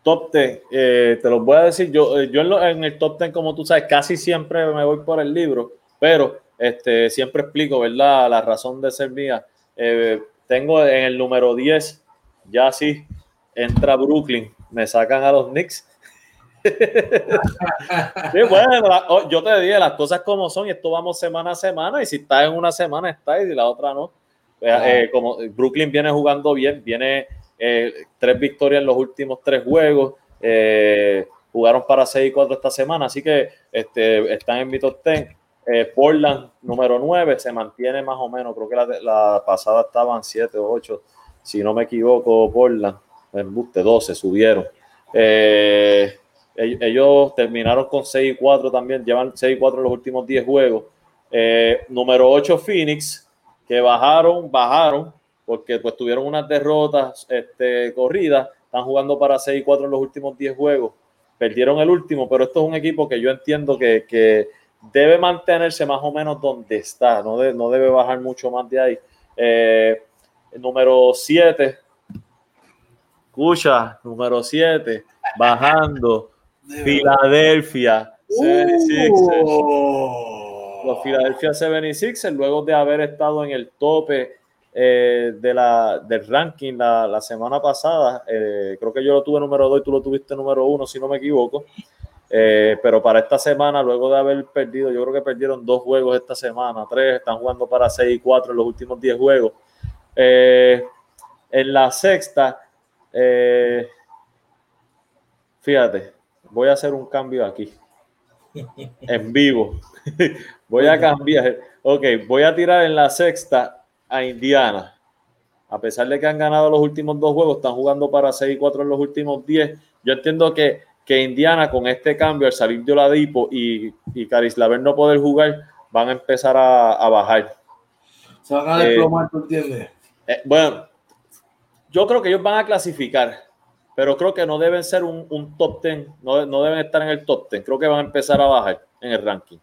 Top 10, eh, te los voy a decir. Yo, eh, yo en, lo, en, el top 10, como tú sabes, casi siempre me voy por el libro, pero este, siempre explico, ¿verdad? La razón de ser mía. Eh, tengo en el número 10, ya sí, entra Brooklyn, me sacan a los Knicks. sí, bueno, la, oh, yo te dije las cosas como son y esto vamos semana a semana y si está en una semana está y la otra no. Eh, como Brooklyn viene jugando bien, viene eh, tres victorias en los últimos tres juegos, eh, jugaron para 6 y 4 esta semana, así que este, están en mi top 10. Portland, número 9, se mantiene más o menos, creo que la, la pasada estaban 7 o 8, si no me equivoco, Portland, en buste 12, subieron. Eh, ellos terminaron con 6 y 4 también, llevan 6 y 4 en los últimos 10 juegos. Eh, número 8, Phoenix, que bajaron, bajaron, porque pues tuvieron unas derrotas este, corridas, están jugando para 6 y 4 en los últimos 10 juegos. Perdieron el último, pero esto es un equipo que yo entiendo que, que debe mantenerse más o menos donde está, no, de, no debe bajar mucho más de ahí. Eh, número 7, escucha, número 7, bajando, Filadelfia 76ers. Uh. Los Philadelphia 76ers, luego de haber estado en el tope eh, de la, del ranking la, la semana pasada, eh, creo que yo lo tuve número 2 y tú lo tuviste número 1, si no me equivoco. Eh, pero para esta semana, luego de haber perdido, yo creo que perdieron dos juegos esta semana, tres, están jugando para 6 y 4 en los últimos 10 juegos. En la sexta, eh, fíjate, voy a hacer un cambio aquí, en vivo. voy a cambiar. Ok, voy a tirar en la sexta a Indiana. A pesar de que han ganado los últimos dos juegos, están jugando para 6 y 4 en los últimos 10. Yo entiendo que, que Indiana, con este cambio, al salir de Oladipo y, y Caris Laver no poder jugar, van a empezar a, a bajar. Se van a desplomar, eh, ¿tú entiendes? Eh, bueno, yo creo que ellos van a clasificar, pero creo que no deben ser un, un top 10, no, no, deben estar en el top 10. Creo que van a empezar a bajar en el ranking.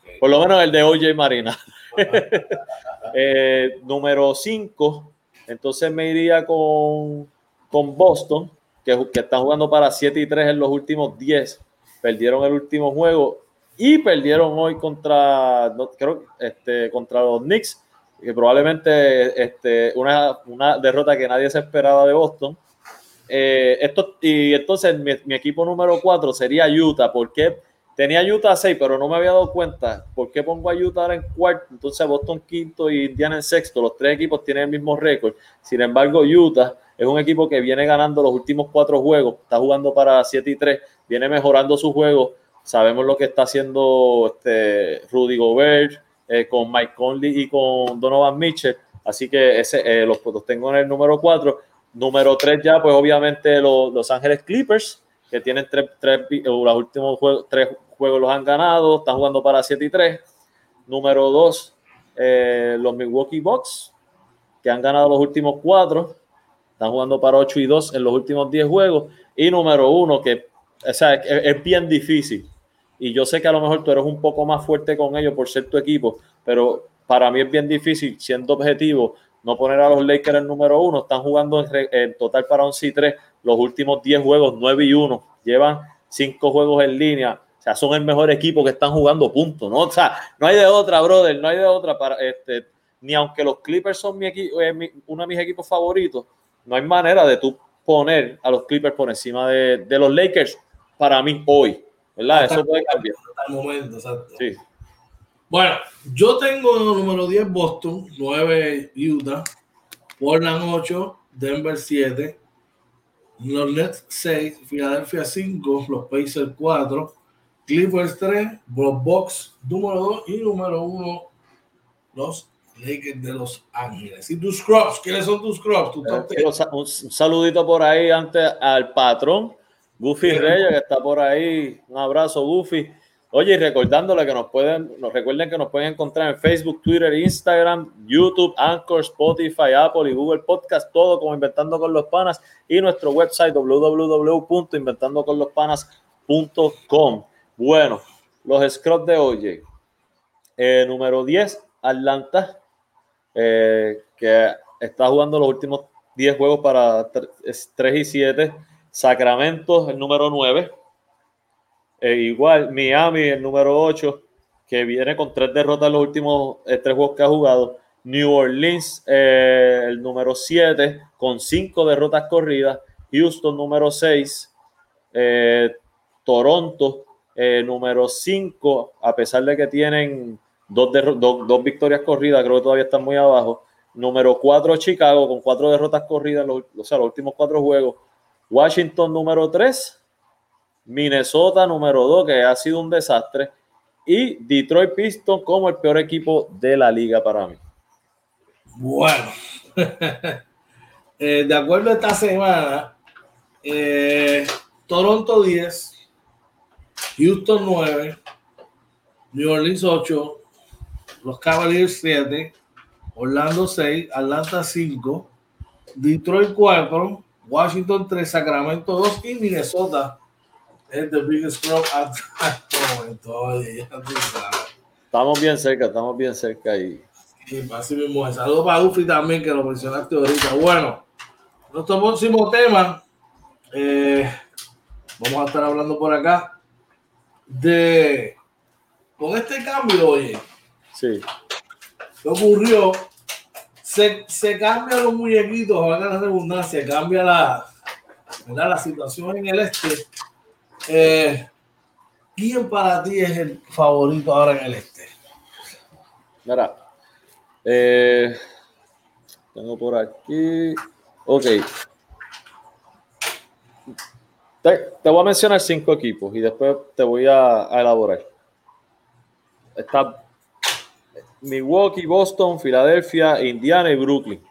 Okay. Por lo menos el de OJ Marina. eh, número 5, entonces me iría con, con Boston, que, que están jugando para 7 y 3 en los últimos 10. Perdieron el último juego y perdieron hoy contra, no, creo, este, contra los Knicks que probablemente este, una, una, derrota que nadie se esperaba de Boston. Eh, esto, y entonces mi, equipo número 4 sería Utah, porque tenía Utah 6, pero no me había dado cuenta. ¿Por qué pongo a Utah en cuarto? Entonces Boston quinto y Indiana en sexto. Los tres equipos tienen el mismo récord. Sin embargo, Utah es un equipo que viene ganando los últimos cuatro juegos. Está jugando para 7 y 3. Viene mejorando su juego. Sabemos lo que está haciendo este Rudy Gobert eh, con Mike Conley y con Donovan Mitchell. Así que ese, eh, los, los, tengo en el número 4. Número 3 ya, pues obviamente los Los Ángeles Clippers, que tienen tres, tres los últimos juegos, tres juegos los han ganado, están jugando para 7 y 3. Número 2, eh, los Milwaukee Bucks, que han ganado los últimos 4, están jugando para 8 y 2 en los últimos 10 juegos. Y número 1, que o sea, es, es bien difícil y yo sé que a lo mejor tú eres un poco más fuerte con ellos por ser tu equipo, pero para mí es bien difícil, siendo objetivo, no poner a los Lakers el número uno. Están jugando en, total para 11 y 3, los últimos 10 juegos, 9 y 1. Llevan 5 juegos en línea. O sea, son el mejor equipo que están jugando puntos, ¿no? O sea, no hay de otra, brother, no hay de otra para este, ni aunque los Clippers son mi equipo, eh, uno de mis equipos favoritos, no hay manera de tú poner a los Clippers por encima de, de los Lakers para mí hoy, ¿verdad? Eso puede cambiar. Hasta el momento, exacto. Sí. Bueno, yo tengo número 10 Boston, 9 Utah, Portland 8, Denver 7, los Nets 6, Philadelphia 5, los Pacers 4, Clippers 3, los Bucks número 2 y número 1 los Lakers de Los Ángeles. ¿Y tus crops? ¿Quiénes son tus crops? Eh, un saludito por ahí antes al patrón, Goofy Reyes, que está por ahí. Un abrazo, Goofy. Oye, y recordándole que nos pueden, nos recuerden que nos pueden encontrar en Facebook, Twitter, Instagram, YouTube, Anchor, Spotify, Apple y Google Podcast, todo como Inventando con los Panas y nuestro website www.inventandoconlospanas.com. Bueno, los scrubs de hoy. Eh, número 10, Atlanta, eh, que está jugando los últimos 10 juegos para 3 y 7. Sacramento, el número 9. Eh, igual, Miami, el número 8, que viene con tres derrotas en los últimos eh, tres juegos que ha jugado. New Orleans, eh, el número 7, con cinco derrotas corridas. Houston, número 6. Toronto, número 5, a pesar de que tienen dos, dos, victorias corridas, creo que todavía están muy abajo. Número 4, Chicago, con cuatro derrotas corridas, o sea, los últimos cuatro juegos. Washington, número 3 Minnesota número 2, que ha sido un desastre, y Detroit Pistons como el peor equipo de la liga para mí. Bueno, eh, de acuerdo a esta semana, eh, Toronto 10, Houston 9, New Orleans 8, los Cavaliers 7, Orlando 6, Atlanta 5, Detroit 4, Washington 3, Sacramento 2 y Minnesota es the biggest crop at Estamos bien cerca, estamos bien cerca ahí. Sí, así mismo. Saludos para Ufi también, que lo mencionaste ahorita. Bueno, nuestro próximo tema, eh, vamos a estar hablando por acá de con este cambio, oye. Sí. ¿Qué ocurrió? Se, se cambian los muñequitos, a la redundancia, cambia la, la situación en el este eh, ¿Quién para ti es el favorito ahora en el este? Mira, eh, tengo por aquí. Ok. Te, voy a mencionar cinco equipos y después te voy a, elaborar. Está Milwaukee, Boston, Filadelfia, Indiana y Brooklyn.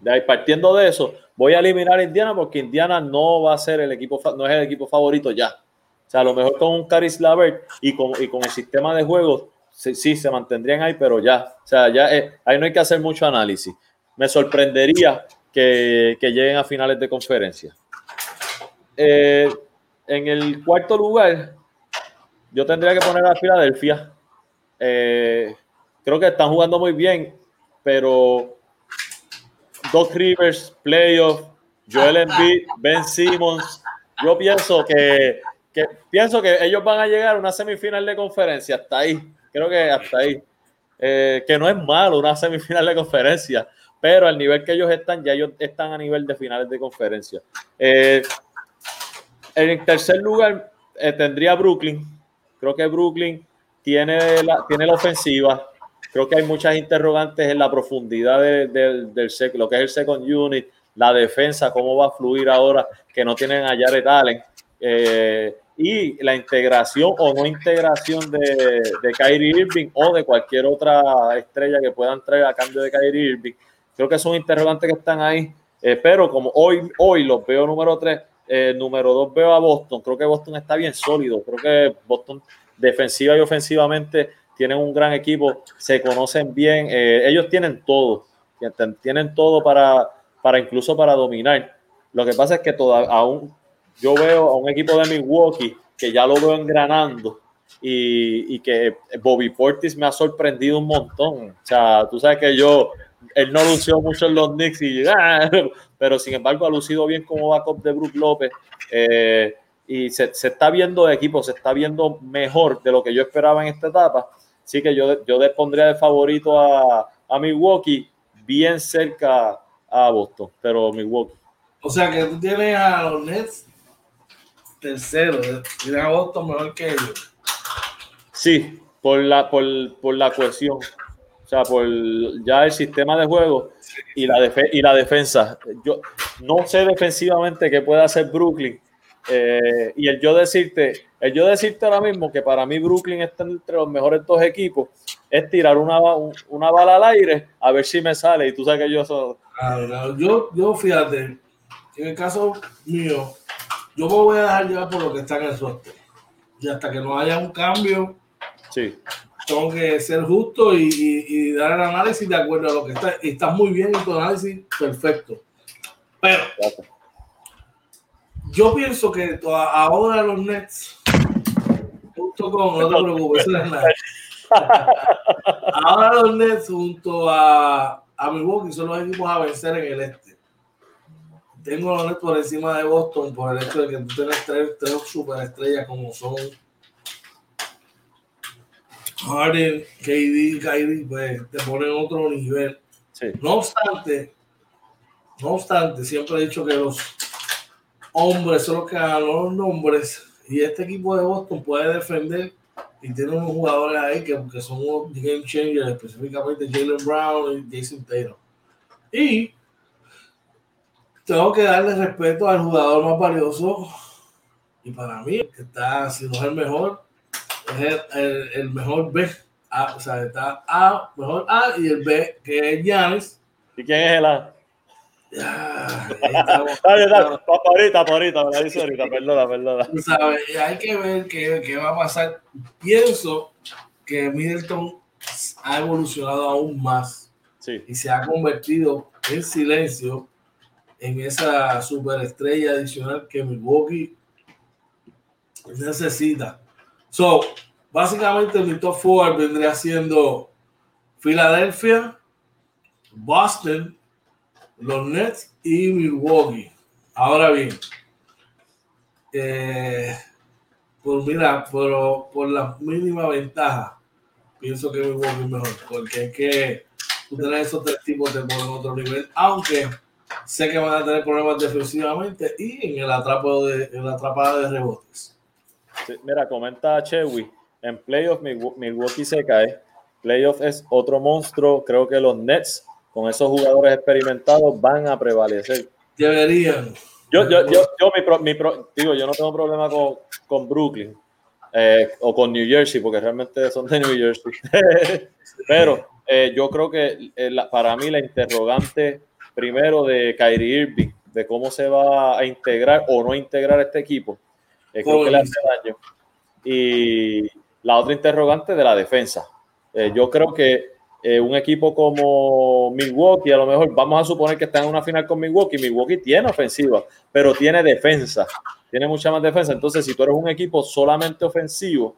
De ahí, partiendo de eso, voy a eliminar a Indiana porque Indiana no va a ser el equipo, no es el equipo favorito ya. O sea, a lo mejor con un Caris Lavert y con, y con el sistema de juego, sí, sí, se mantendrían ahí, pero ya, o sea, ya eh, ahí no hay que hacer mucho análisis. Me sorprendería que, que lleguen a finales de conferencia. Eh, en el cuarto lugar, yo tendría que poner a Filadelfia. Eh, creo que están jugando muy bien, pero Doc Rivers, playoff, Joel Embiid, Ben Simmons. Yo pienso que, pienso que ellos van a llegar a una semifinal de conferencia. Hasta ahí. Creo que hasta ahí. Eh, que no es malo una semifinal de conferencia, pero al nivel que ellos están, ya ellos están a nivel de finales de conferencia. Eh, en tercer lugar eh, tendría Brooklyn. Creo que Brooklyn tiene la, tiene la ofensiva, creo que hay muchas interrogantes en la profundidad del, del, lo que es el second unit, la defensa, cómo va a fluir ahora que no tienen a Jared Allen. Eh, y la integración o no integración de, de Kyrie Irving o de cualquier otra estrella que puedan traer a cambio de Kyrie Irving. Creo que son interrogantes que están ahí, eh, pero como hoy, hoy los veo número 3, eh, número 2 veo a Boston, creo que Boston está bien sólido, creo que Boston defensiva y ofensivamente tienen un gran equipo, se conocen bien, eh, ellos tienen todo, tienen todo para, para incluso para dominar. Lo que pasa es que toda, aún yo veo a un equipo de Milwaukee que ya lo veo engranando y, que Bobby Portis me ha sorprendido un montón. O sea, tú sabes que yo, él no lució mucho en los Knicks y ah, pero sin embargo ha lucido bien como backup de Brook López. Eh, y se, se, está viendo de equipo, se está viendo mejor de lo que yo esperaba en esta etapa. Así que yo, yo pondría de favorito a, a Milwaukee, bien cerca a Boston, pero Milwaukee. O sea que tú tienes a los Nets tercero, tienes a Boston mejor que ellos. Sí, por la, por, por la cohesión. O sea, por ya el sistema de juego y la, y la defensa. Yo no sé defensivamente qué puede hacer Brooklyn, eh, y el yo decirte, el yo decirte ahora mismo que para mí Brooklyn está entre los mejores dos equipos, es tirar una, una bala al aire a ver si me sale. Y tú sabes que yo soy. Yo, yo fíjate, en el caso mío, yo me voy a dejar llevar por lo que está en el suerte. Y hasta que no haya un cambio, sí. tengo que ser justo y, y, dar el análisis de acuerdo a lo que está. Y está muy bien en tu análisis, perfecto. Pero. Yo pienso que ahora los Nets, con, no te preocupes, ahora los Nets junto a, a Milwaukee son los equipos a vencer en el este. Tengo los Nets por encima de Boston por el hecho de que tú tienes tres, tres superestrellas como son Harden, KD, Kyrie, pues te ponen otro nivel. Sí. No obstante, no obstante, siempre he dicho que los hombres son los que ganan los nombres. Y este equipo de Boston puede defender y tiene unos jugadores ahí que, que son game changers, específicamente Jalen Brown y Jason Taylor. Y tengo que darle respeto al jugador más valioso. Y para mí, que está, si no es el mejor, es el, el, mejor B. A, o sea, está A, mejor A y el B, que es Giannis. ¿Y quién es el A? Ya, ahorita, ahorita, me la dice ahorita, perdona, perdona. ¿Sabes? Hay que ver qué, qué, va a pasar. Pienso que Middleton ha evolucionado aún más sí. y se ha convertido en silencio en esa superestrella adicional que Milwaukee necesita. So, básicamente mi top four vendría siendo Filadelfia, Boston, los Nets y Milwaukee. Ahora bien, eh, por mira, por, por la mínima ventaja, pienso que Milwaukee es mejor, porque es que tú tenés esos tres tipos de ponen otro nivel, aunque sé que van a tener problemas defensivamente y en el atrapo de la atrapada de rebotes. Mira, comenta Chewy, en playoff Milwaukee se cae, playoff es otro monstruo, creo que los Nets con esos jugadores experimentados van a prevalecer. Deberían. Yo, yo, yo, yo mi, pro, mi pro, digo, yo no tengo problema con, con Brooklyn eh, o con New Jersey, porque realmente son de New Jersey. Pero eh, yo creo que eh, la, para mí la interrogante primero de Kyrie Irving, de cómo se va a integrar o no integrar este equipo, eh, creo que le hace daño. Y la otra interrogante de la defensa. yo creo que eh, un equipo como Milwaukee, a lo mejor vamos a suponer que está en una final con Milwaukee, Milwaukee tiene ofensiva, pero tiene defensa, tiene mucha más defensa. Entonces, si tú eres un equipo solamente ofensivo,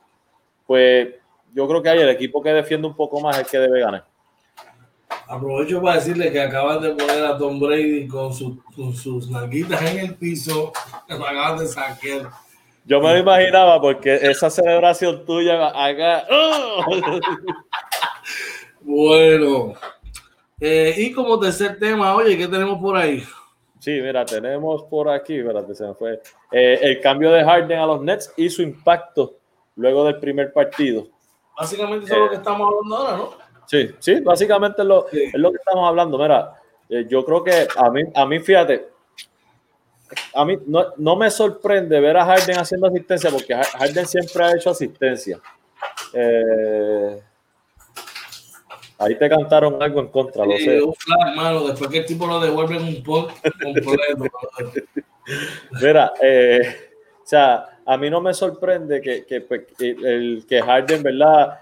pues yo creo que hay el equipo que defiende un poco más el que debe ganar. Aprovecho para decirle que acaban de poner a Tom Brady con, su, con sus nalguitas en el piso, lo acaban de saquear. Yo me lo imaginaba porque esa celebración tuya acá. ¡oh! Bueno, eh, y como tercer tema, oye, ¿qué tenemos por ahí? Sí, mira, tenemos por aquí, espérate, se me fue. Eh, el cambio de Harden a los Nets y su impacto luego del primer partido. Básicamente eso es lo que estamos hablando ahora, ¿no? Sí, sí, básicamente es lo, sí. es lo que estamos hablando. Mira, eh, yo creo que a mí, a mí fíjate, a mí no, no, me sorprende ver a Harden haciendo asistencia porque Harden siempre ha hecho asistencia. Eh, Ahí te cantaron algo en contra, lo sí, sé. Un flag, mano, después que el tipo lo devuelven un poco completo. Mira, eh, o sea, a mí no me sorprende que, que, que, el, que Harden, ¿verdad?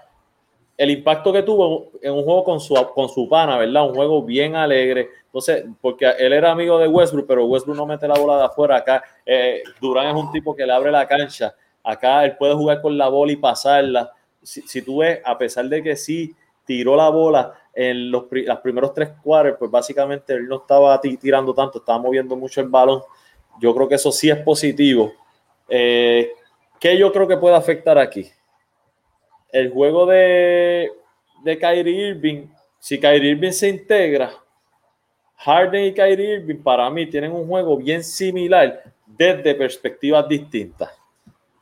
El impacto que tuvo en un juego con su, con su pana, ¿verdad? Un juego bien alegre. Entonces, porque él era amigo de Westbrook, pero Westbrook no mete la bola de afuera. Acá eh, Durán es un tipo que le abre la cancha. Acá él puede jugar con la bola y pasarla. Si, si tú ves, a pesar de que sí tiró la bola, en los las primeros tres cuartos, pues básicamente él no estaba ti- tirando tanto, estaba moviendo mucho el balón. Yo creo que eso sí es positivo. Eh, ¿Qué yo creo que puede afectar aquí? El juego de, de Kyrie Irving, si Kyrie Irving se integra, Harden y Kyrie Irving para mí tienen un juego bien similar desde perspectivas distintas.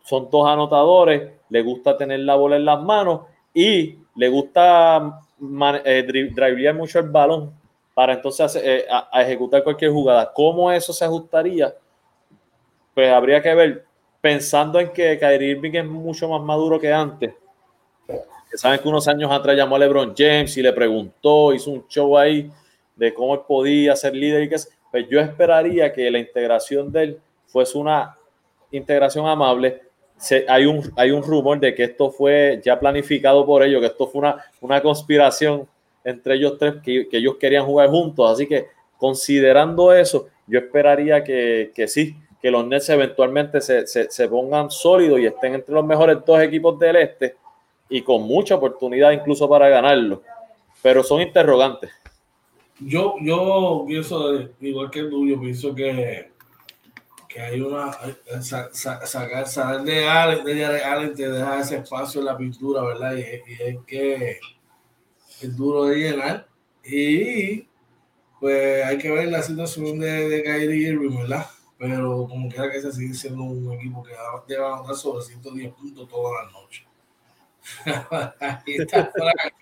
Son dos anotadores, le gusta tener la bola en las manos y le gusta eh, mucho el balón para entonces eh, a, ejecutar cualquier jugada. ¿Cómo eso se ajustaría? Pues habría que ver, pensando en que Kyrie Irving es mucho más maduro que antes. Saben que unos años atrás llamó a LeBron James y le preguntó, hizo un show ahí de cómo él podía ser líder y qué. Pues yo esperaría que la integración de él fuese una integración amable. Se- hay, un, hay un rumor de que esto fue ya planificado por ellos, que esto fue una, una conspiración entre ellos tres, que, que ellos querían jugar juntos. Así que considerando eso, yo esperaría que, que sí, que los Nets eventualmente se, se, se pongan sólidos y estén entre los mejores dos equipos del este y con mucha oportunidad incluso para ganarlo. Pero son interrogantes. Yo, yo pienso, igual que tú, yo pienso que, que hay una. sa- sacar, saber de Allen, de Allen te deja ese espacio en la pintura, ¿verdad? Y, y es que es duro de llenar. Y pues hay que ver la situación de, de Kyrie Irving, ¿verdad? Pero como quiera que se sigue siendo un equipo que va- debe anotar sobre 110 puntos todas las noches. Ahí está Frank.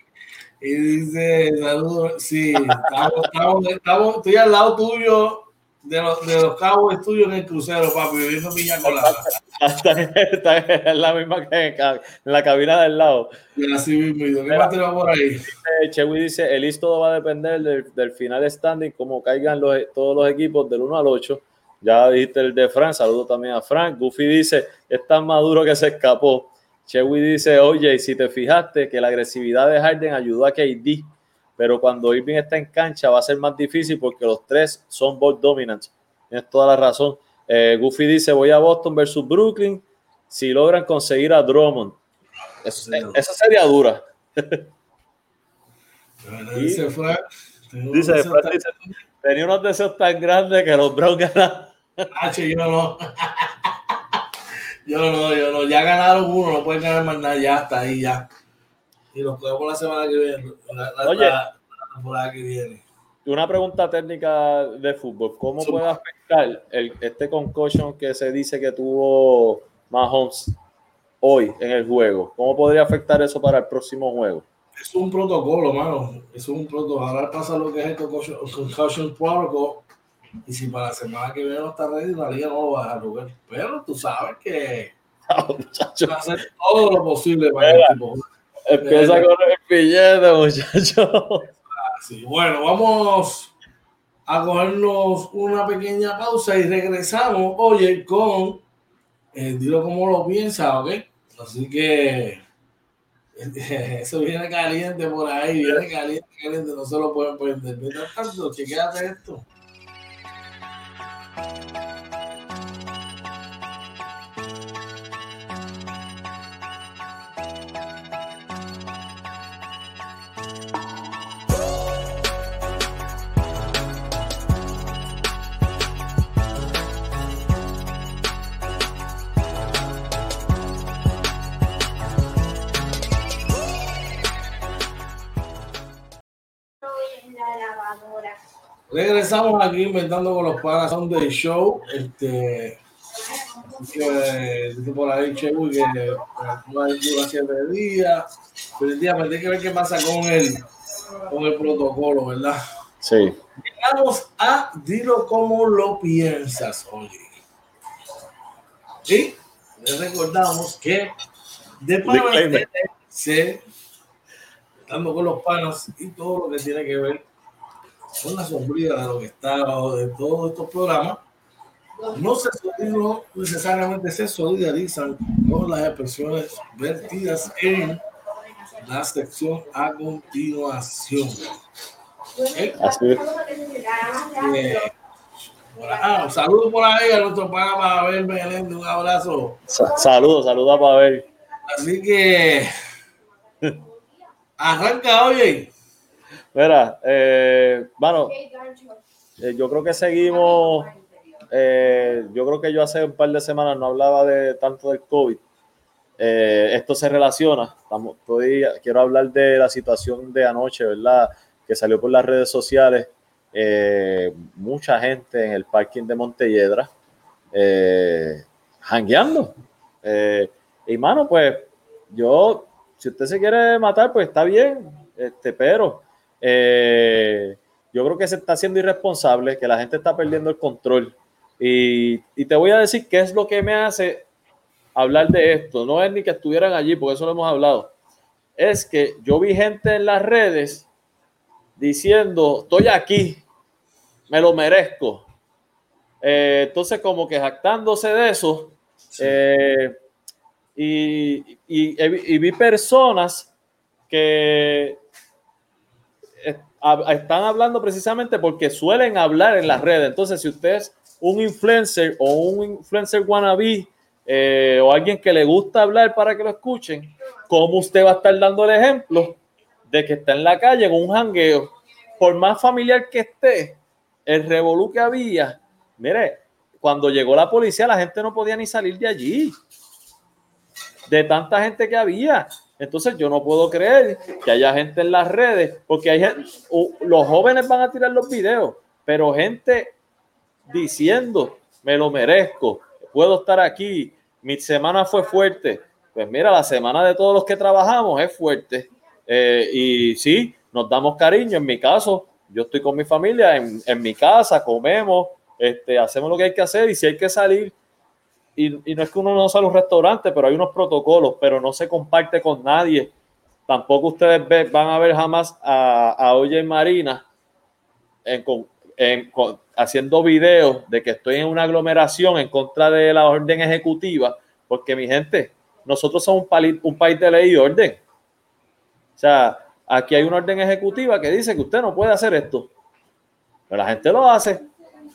Y dice, saludos, sí, estamos, estamos, estamos- estoy al lado tuyo, de los, de los cabos tuyos en el crucero, papi, viviendo piña colada. Está, en la misma que en la cabina del lado. Y así mismo, ¿qué más por ahí? Chewy dice, el todo va a depender del, del final standing, como caigan los, todos los equipos del 1 al 8. Ya dijiste el de Frank, saludo también a Frank. Goofy dice, es tan maduro que se escapó. Chewy dice, oye, si te fijaste que la agresividad de Harden ayudó a KD, pero cuando Irving está en cancha va a ser más difícil porque los tres son ball dominants. Tienes toda la razón. Eh, Goofy dice, voy a Boston versus Brooklyn si logran conseguir a Drummond. Eso- esa sería dura. Dice Frank. Dice, deseo dice, tenía unos deseos tan grandes que los Browns ganaron. tan- H, yo no. Yo no, yo no. Ya ganaron uno, no pueden ganar más nada, ya hasta ahí, ya. Y los cogemos la semana que viene. La, la- Oye. la- la temporada que viene. Una pregunta técnica de fútbol. ¿Cómo puede afectar el, este concussion que se dice que tuvo Mahomes hoy en el juego? ¿Cómo podría afectar eso para el próximo juego? Es un protocolo, mano. Es un protocolo. Ahora pasa lo que es el concussion, concussion protocol. Y si para la semana que viene no está ready, la liga no lo va a dejar jugar. Pero tú sabes que Muchacho, va a hacer todo lo posible para el tipo. Empieza con el billete, muchacho. así. Bueno, vamos a cogernos una pequeña pausa y regresamos, oye, con eh, dilo como lo piensa, ¿ok? Así que eso viene caliente por ahí, viene caliente, caliente, no se lo pueden prender. Mientras tanto, chequéate esto. Regresamos aquí inventando con los panas on the show. Este, que por ahí Chewy que eh, dura siete días. Pero el día hay que ver qué pasa con el, con el protocolo, ¿verdad? Sí. Vamos a dilo como lo piensas, oye. Y les recordamos que de panas se estando con los panas y todo lo que tiene que ver con la sombría de lo que está abajo de todos estos programas, no, se, no necesariamente se solidarizan con las expresiones vertidas en la sección a continuación. Así es. Eh, ah, un saludo por ahí a nuestro pana Pavel Meléndez, un abrazo. Sa- Saludos, saludos a Pavel. Así que arranca, oye. Mira, eh, bueno, eh, yo creo que seguimos. eh, yo creo que yo hace un par de semanas no hablaba de tanto del COVID. Eh, esto se relaciona. Quiero hablar de la situación de anoche, ¿verdad? Que salió por las redes sociales. Eh, mucha gente en el parking de Montelledra eh, jangueando. Eh, y mano, pues yo, si usted se quiere matar, pues está bien, este, pero eh, yo creo que se está haciendo irresponsable, que la gente está perdiendo el control. Y, y te voy a decir qué es lo que me hace hablar de esto. No es ni que estuvieran allí, porque eso lo hemos hablado. Es que yo vi gente en las redes diciendo, estoy aquí, me lo merezco. Eh, entonces, como que jactándose de eso. eh, y, y- y vi personas que están hablando precisamente porque suelen hablar en las redes. Entonces, si usted es un influencer o un influencer wannabe eh, o alguien que le gusta hablar para que lo escuchen, ¿cómo usted va a estar dando el ejemplo de que está en la calle en un jangueo? Por más familiar que esté, el revolú que había, mire, cuando llegó la policía, la gente no podía ni salir de allí de tanta gente que había. Entonces yo no puedo creer que haya gente en las redes, porque hay gente, los jóvenes van a tirar los videos, pero gente diciendo, me lo merezco, puedo estar aquí, mi semana fue fuerte. Pues mira, la semana de todos los que trabajamos es fuerte. Eh, y sí, nos damos cariño. En mi caso, yo estoy con mi familia, en, en mi casa, comemos, este, hacemos lo que hay que hacer y si hay que salir, y, no es que uno no sale a un restaurante, pero hay unos protocolos, pero no se comparte con nadie. Tampoco ustedes van a ver jamás a, a Oye Marina haciendo videos de que estoy en una aglomeración en contra de la orden ejecutiva, porque mi gente, nosotros somos un, pali- un país de ley y orden. O sea, aquí hay una orden ejecutiva que dice que usted no puede hacer esto, pero la gente lo hace.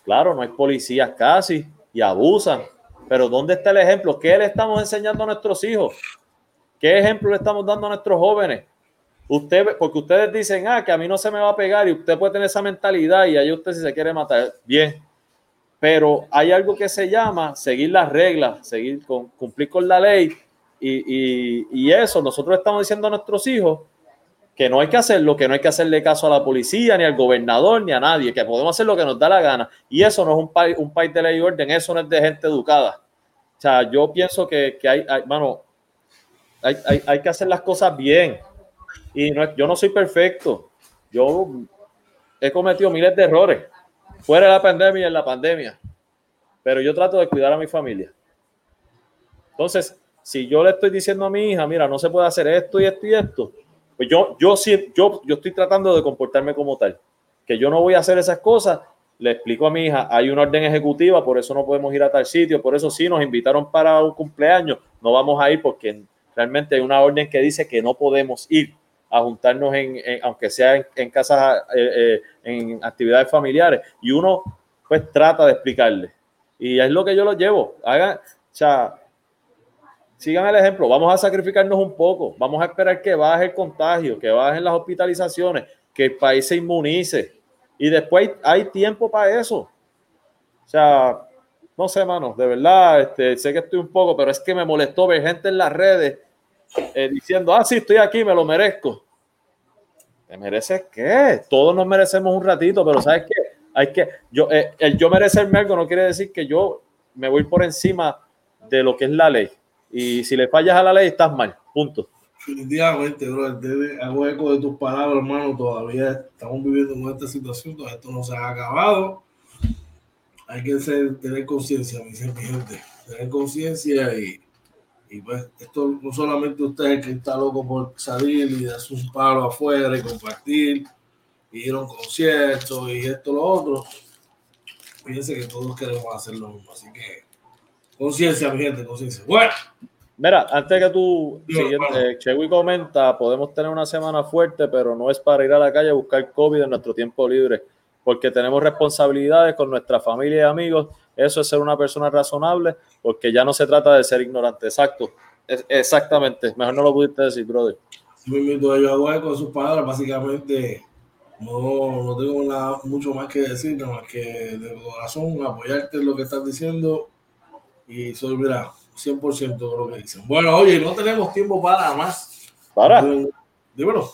Claro, no hay policías casi y abusan. Pero ¿dónde está el ejemplo? ¿Qué le estamos enseñando a nuestros hijos? ¿Qué ejemplo le estamos dando a nuestros jóvenes? Usted, porque ustedes dicen, ah, que a mí no se me va a pegar y usted puede tener esa mentalidad y ahí usted si se quiere matar, bien. Pero hay algo que se llama seguir las reglas, seguir con, cumplir con la ley y, y, eso nosotros estamos diciendo a nuestros hijos que no hay que hacerlo, que no hay que hacerle caso a la policía, ni al gobernador, ni a nadie, que podemos hacer lo que nos da la gana. Y eso no es un país, un país de ley y orden, eso no es de gente educada. Sea, yo pienso que, que hay, hay, mano, hay, hay, hay que hacer las cosas bien. Y no, yo no soy perfecto. Yo he cometido miles de errores, fuera de la pandemia y en la pandemia. Pero yo trato de cuidar a mi familia. Entonces, si yo le estoy diciendo a mi hija, mira, no se puede hacer esto y esto y esto, pues yo, yo, yo, yo estoy tratando de comportarme como tal, que yo no voy a hacer esas cosas. Le explico a mi hija, hay una orden ejecutiva, por eso no podemos ir a tal sitio, por eso sí nos invitaron para un cumpleaños, no vamos a ir porque realmente hay una orden que dice que no podemos ir a juntarnos en, aunque sea en, en casas, eh, eh, en actividades familiares, y uno pues trata de explicarle. Y es lo que yo lo llevo. Hagan, o sea, sigan el ejemplo, vamos a sacrificarnos un poco, vamos a esperar que baje el contagio, que bajen las hospitalizaciones, que el país se inmunice y después hay tiempo para eso. O sea, no sé, mano, de verdad, este, sé que estoy un poco, pero es que me molestó ver gente en las redes eh, diciendo, ah, sí, estoy aquí, me lo merezco. ¿Te mereces qué? Todos nos merecemos un ratito, pero ¿sabes qué? Hay que, yo, eh, el yo merecerme algo no quiere decir que yo me voy por encima de lo que es la ley. Y si le fallas a la ley, estás mal. Punto. Definitivamente, bro, hago eco de tus palabras, hermano. Todavía estamos viviendo con esta situación, todavía esto no se ha acabado. Hay que tener conciencia, mi gente, tener conciencia y, pues esto no solamente usted que está loco por salir y darse un palo afuera y compartir y ir a un concierto y esto lo otro. Fíjense que todos queremos hacer lo mismo, así que conciencia, mi gente, conciencia. Bueno. Mira, antes que tú, siguiente, Chewy comenta, podemos tener una semana fuerte, pero no es para ir a la calle a buscar COVID en nuestro tiempo libre, porque tenemos responsabilidades con nuestra familia y amigos. Eso es ser una persona razonable, porque ya no se trata de ser ignorante. Exacto, Es- exactamente. Mejor no lo pudiste decir, brother. Yo a ellos a hueco con sus palabras, básicamente No, no tengo nada, mucho más que decir, nada más que de corazón apoyarte en lo que estás diciendo y soy, mira, 100% de lo que dicen. Bueno, oye, no tenemos tiempo para más. ¿Para? Dímelo.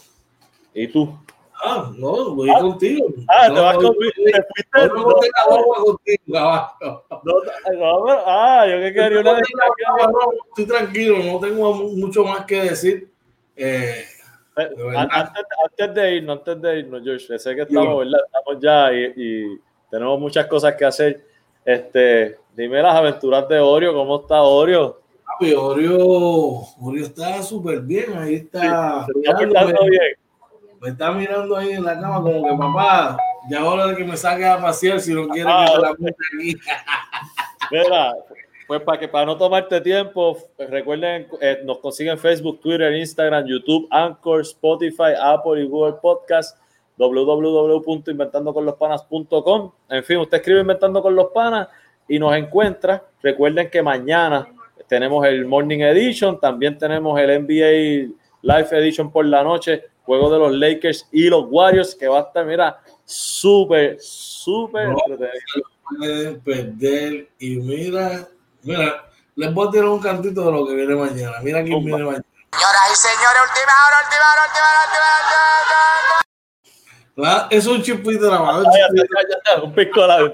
¿Y tú? Ah, no, voy ah, contigo. Ah, no, te vas conmigo. Te fuiste. No, no, no, contigo, caballo. No, ah, yo que quería una Estoy tranquilo, no tengo mucho más que decir. Eh, antes, antes, de irnos, antes de irnos, George, sé que estamos, ¿verdad? estamos ya y, y, tenemos muchas cosas que hacer. Este, dime las aventuras de Oreo, ¿cómo está Oreo? Papi, Oreo, Oreo está súper bien, ahí está. Sí, está bien. Me está mirando ahí en la cama como que papá, ya hora de que me saque a pasear si no quiere ah, que te la meta aquí. Mira, pues para que para no tomarte tiempo, recuerden, eh, nos consiguen Facebook, Twitter, Instagram, YouTube, Anchor, Spotify, Apple y Google Podcast, www.inventandoconlospanas.com. En fin, usted escribe Inventando con los Panas y nos encuentra. Recuerden que mañana tenemos el Morning Edition, también tenemos el NBA Live Edition por la noche, juego de los Lakers y los Warriors, que va a estar, mira, súper, súper no, perder y mira Mira, les voy a tirar un cantito de lo que viene mañana. Mira quién viene mañana. Señoras y señores, última hora, última hora, última hora, última hora. Es un chipito de la mano. Un un picolado.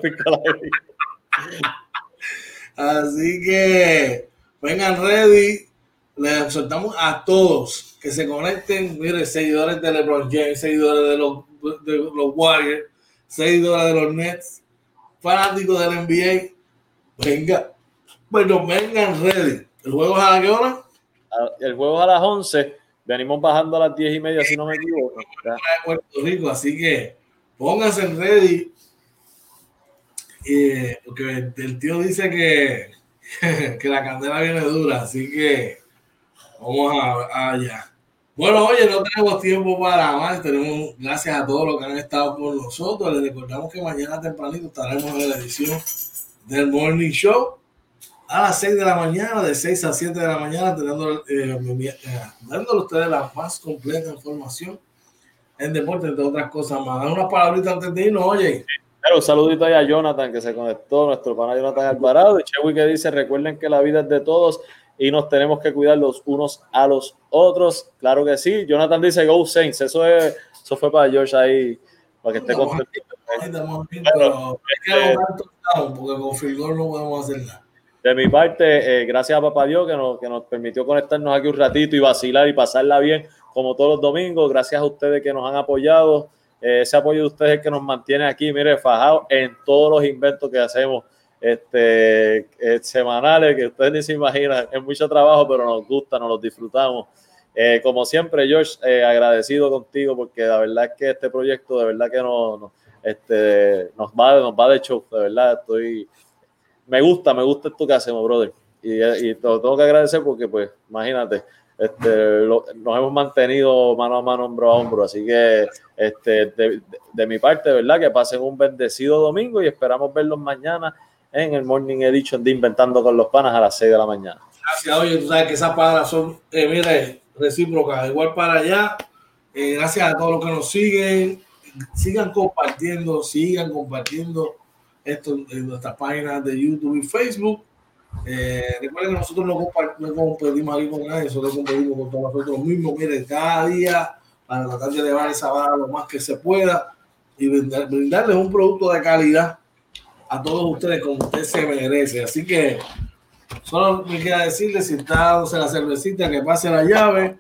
Así que vengan ready. Les soltamos a todos que se conecten. Mire, seguidores de LeBron James, seguidores de los, de los Warriors, seguidores de los Nets, fanáticos del NBA. Venga, bueno, vengan ready. ¿El juego es a qué hora? El juego es a las 11. Venimos bajando a las 10 y media, si no me equivoco. Puerto Rico, así que pónganse ready. Eh, porque el tío dice que, que la candela viene dura, así que vamos a, allá. Bueno, oye, no tenemos tiempo para más. Tenemos, gracias a todos los que han estado con nosotros. Les recordamos que mañana tempranito estaremos en la edición del Morning Show a las 6 de la mañana, de 6 a 7 de la mañana, teniendo, eh, eh, dándole a ustedes la más completa información en deporte, entre otras cosas más. Unas palabritas antes de irnos, oye. Pero un saludito ahí a Jonathan que se conectó, nuestro pana Jonathan Alvarado, y Chewy que dice, recuerden que la vida es de todos y nos tenemos que cuidar los unos a los otros. Claro que sí. Jonathan dice, go Saints. Eso, es, eso fue para George ahí, para que esté contento. Pero, es que porque con Filgor no podemos hacer nada de mi parte, eh, gracias a Papá Dios que nos, que nos permitió conectarnos aquí un ratito y vacilar y pasarla bien como todos los domingos. Gracias a ustedes que nos han apoyado. Eh, ese apoyo de ustedes es que nos mantiene aquí, mire, fajados en todos los inventos que hacemos este, eh, semanales, que ustedes ni se imaginan. Es mucho trabajo, pero nos gusta, nos los disfrutamos. como siempre, George, agradecido contigo porque la verdad es que este proyecto de verdad que no, este, nos, va, nos va de show, de verdad estoy me gusta, me gusta esto que hacemos, brother. Y, y te lo tengo que agradecer porque, pues, imagínate, este, nos hemos mantenido mano a mano, hombro a hombro. Así que, este, de, de, mi parte, ¿verdad? Que pasen un bendecido domingo y esperamos verlos mañana en el Morning Edition de Inventando con los Panas a las 6 de la mañana. Gracias, oye, tú sabes que esas palabras son, eh, mire, recíprocas, igual para allá. Eh, gracias a todos los que nos siguen. Sigan compartiendo, sigan compartiendo esto en nuestras páginas de YouTube y Facebook. Eh, recuerden que nosotros no, no competimos aquí con nadie, nosotros competimos con todos nosotros mismos. Miren, cada día para tratar de elevar esa vara lo más que se pueda y brindarles un producto de calidad a todos ustedes como usted se merece. Así que solo me queda decirles si está dándose la cervecita, que pase la llave,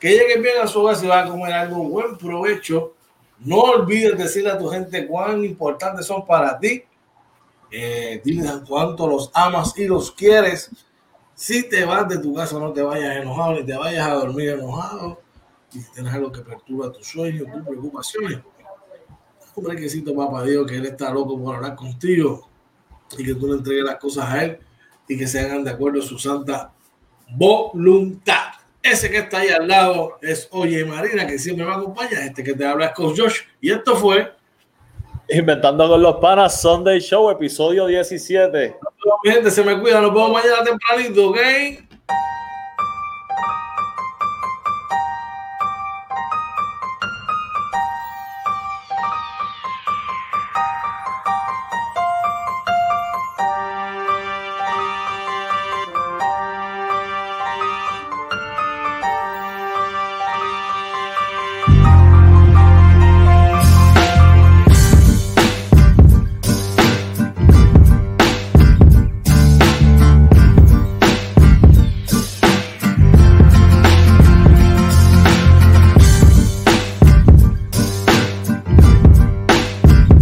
que llegue bien a su hogar si va a comer algo, buen provecho. No olvides decirle a tu gente cuán importantes son para ti eh, dile cuánto los amas y los quieres. Si te vas de tu casa, no te vayas enojado ni te vayas a dormir enojado. Y si tienes algo que perturba tus sueños, tus preocupaciones, un requisito, papá Dios, que Él está loco por hablar contigo y que tú le entregues las cosas a Él y que se hagan de acuerdo a su santa voluntad. Ese que está ahí al lado es Oye Marina, que siempre me acompaña. Este que te habla es con Josh. Y esto fue Inventando con los panas, Sunday Show, episodio 17. gente, se me cuida, nos vemos mañana tempranito, ¿ok?